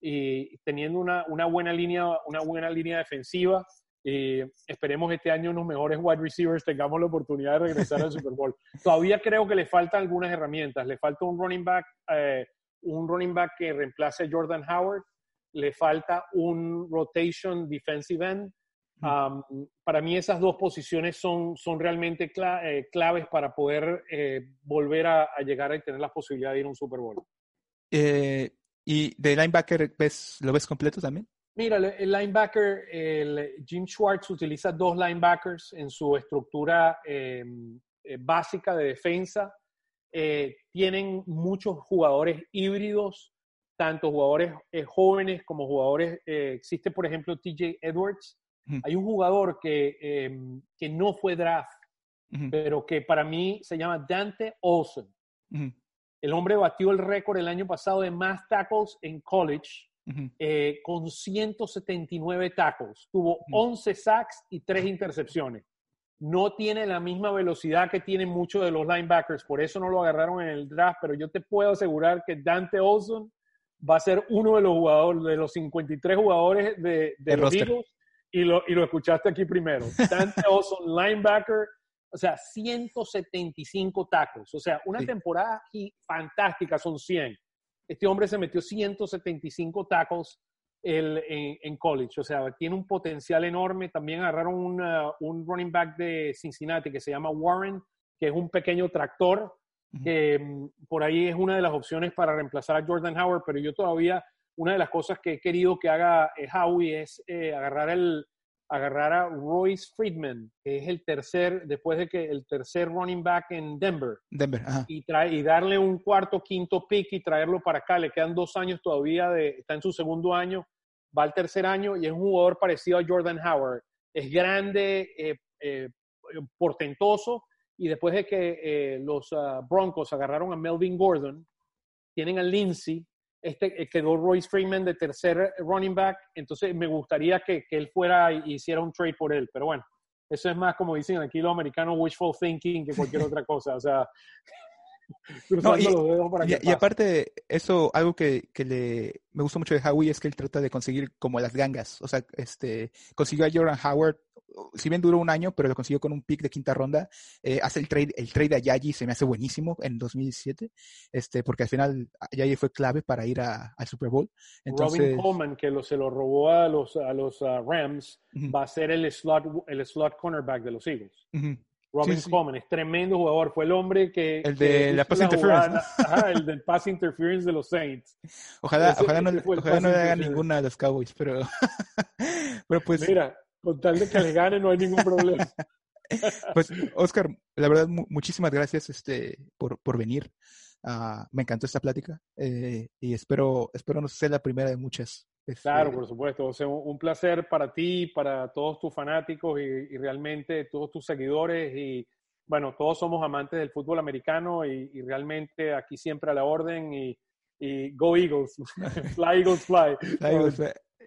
y teniendo una, una, buena línea, una buena línea defensiva. Y esperemos este año unos mejores wide receivers tengamos la oportunidad de regresar al Super Bowl. Todavía creo que le faltan algunas herramientas. Le falta un running back, eh, un running back que reemplace a Jordan Howard. Le falta un rotation defensive end para mí esas dos posiciones son, son realmente eh, claves para poder eh, volver a, llegar a tener la posibilidad de ir a un Super Bowl. Eh, ¿Y de linebacker ves, lo ves completo también? Mira, el linebacker, el Jim Schwartz utiliza dos linebackers en su estructura em, básica de defensa. tienen muchos jugadores híbridos, tanto jugadores jóvenes como jugadores. existe, por ejemplo, TJ Edwards, hay un jugador que, em, que no fue draft, pero que para mí se llama Dante Olsen. El hombre batió el récord el año pasado de más tackles en college eh, con 179 tackles. Tuvo 11 sacks y 3 intercepciones. No tiene la misma velocidad que tienen muchos de los linebackers, por eso no lo agarraron en el draft, pero yo te puedo asegurar que Dante Olsen va a ser uno de los jugadores, de los 53 jugadores de, de los Eagles y lo, y lo escuchaste aquí primero. Dante Olson, linebacker, o sea, 175 tacos. O sea, una temporada fantástica, son 100. Este hombre se metió 175 tacos el, en, college. O sea, tiene un potencial enorme. También agarraron un running back de Cincinnati que se llama Warren, que es un pequeño tractor, que mm, por ahí es una de las opciones para reemplazar a Jordan Howard, pero yo todavía una de las cosas que he querido que haga eh, Howie es eh, agarrar, el, agarrar a Royce Friedman, que es el tercer, después de que el tercer running back en Denver. Denver, Y, trae, y darle un cuarto, quinto pick y traerlo para acá. Le quedan dos años todavía, de, está en su segundo año, va al tercer año y es un jugador parecido a Jordan Howard. Es grande, eh, portentoso, y después de que los ah, Broncos agarraron a Melvin Gordon, tienen a Lindsay, este, eh, quedó Royce Freeman de tercer running back, entonces me gustaría que, que él fuera y hiciera un trade por él, pero bueno, eso es más como dicen aquí los americanos, wishful thinking que cualquier otra cosa, o sea, y, aparte, eso, algo que, que, le me gusta mucho de Howie es que él trata de conseguir como las gangas. O sea, este consiguió a Jordan Howard, si bien duró un año, pero lo consiguió con un pick de quinta ronda. Eh, hace el trade, el trade de Ayayi se me hace buenísimo en 2017, este, porque al final Ayayi fue clave para ir a, al Super Bowl. Entonces, Robin Coleman, que lo, se lo robó a los, a los uh, Rams, va a ser el slot, el slot cornerback de los Eagles. Robin Coleman es tremendo jugador. Fue el hombre que. El de la pass interference. el del pass interference de los Saints. Ojalá, ojalá no, ojalá no le hagan ninguna de los Cowboys, pero. pero pues. Mira, con tal de que le gane no hay ningún problema. pues, Oscar, la verdad, muchísimas gracias este, por, por venir. Uh, me encantó esta plática eh, y espero, espero no sea la primera de muchas. Claro, por supuesto. O sea, un placer para ti, para todos tus fanáticos y, realmente todos tus seguidores. Y bueno, todos somos amantes del fútbol americano y, realmente aquí siempre a la orden. Y, Go Eagles, Fly Eagles Fly.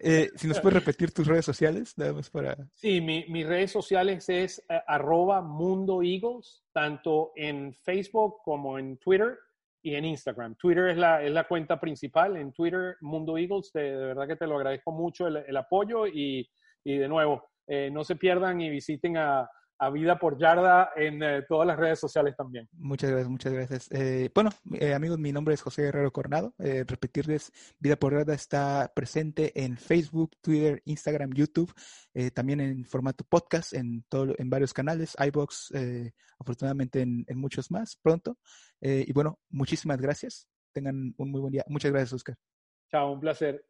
Eh, si nos puedes repetir tus redes sociales, nada más para. Sí, mi, mis redes sociales es eh, arroba Mundo Eagles, tanto en Facebook como en Twitter y en Instagram. Twitter es la, es la cuenta principal. En Twitter, Mundo Eagles, de, verdad que te lo agradezco mucho el, apoyo y, y, de nuevo, eh, no se pierdan y visiten a, a Vida por Yarda en eh, todas las redes sociales también. Muchas gracias, muchas gracias. Eh, bueno, amigos, mi nombre es José Guerrero Coronado. repetirles, Vida por Yarda está presente en Facebook, Twitter, Instagram, YouTube, también en formato podcast, en, todo, en varios canales, iBox, afortunadamente en, en muchos más pronto. Eh, y bueno, muchísimas gracias. Tengan un muy buen día. Muchas gracias, Oscar. Chao, un placer.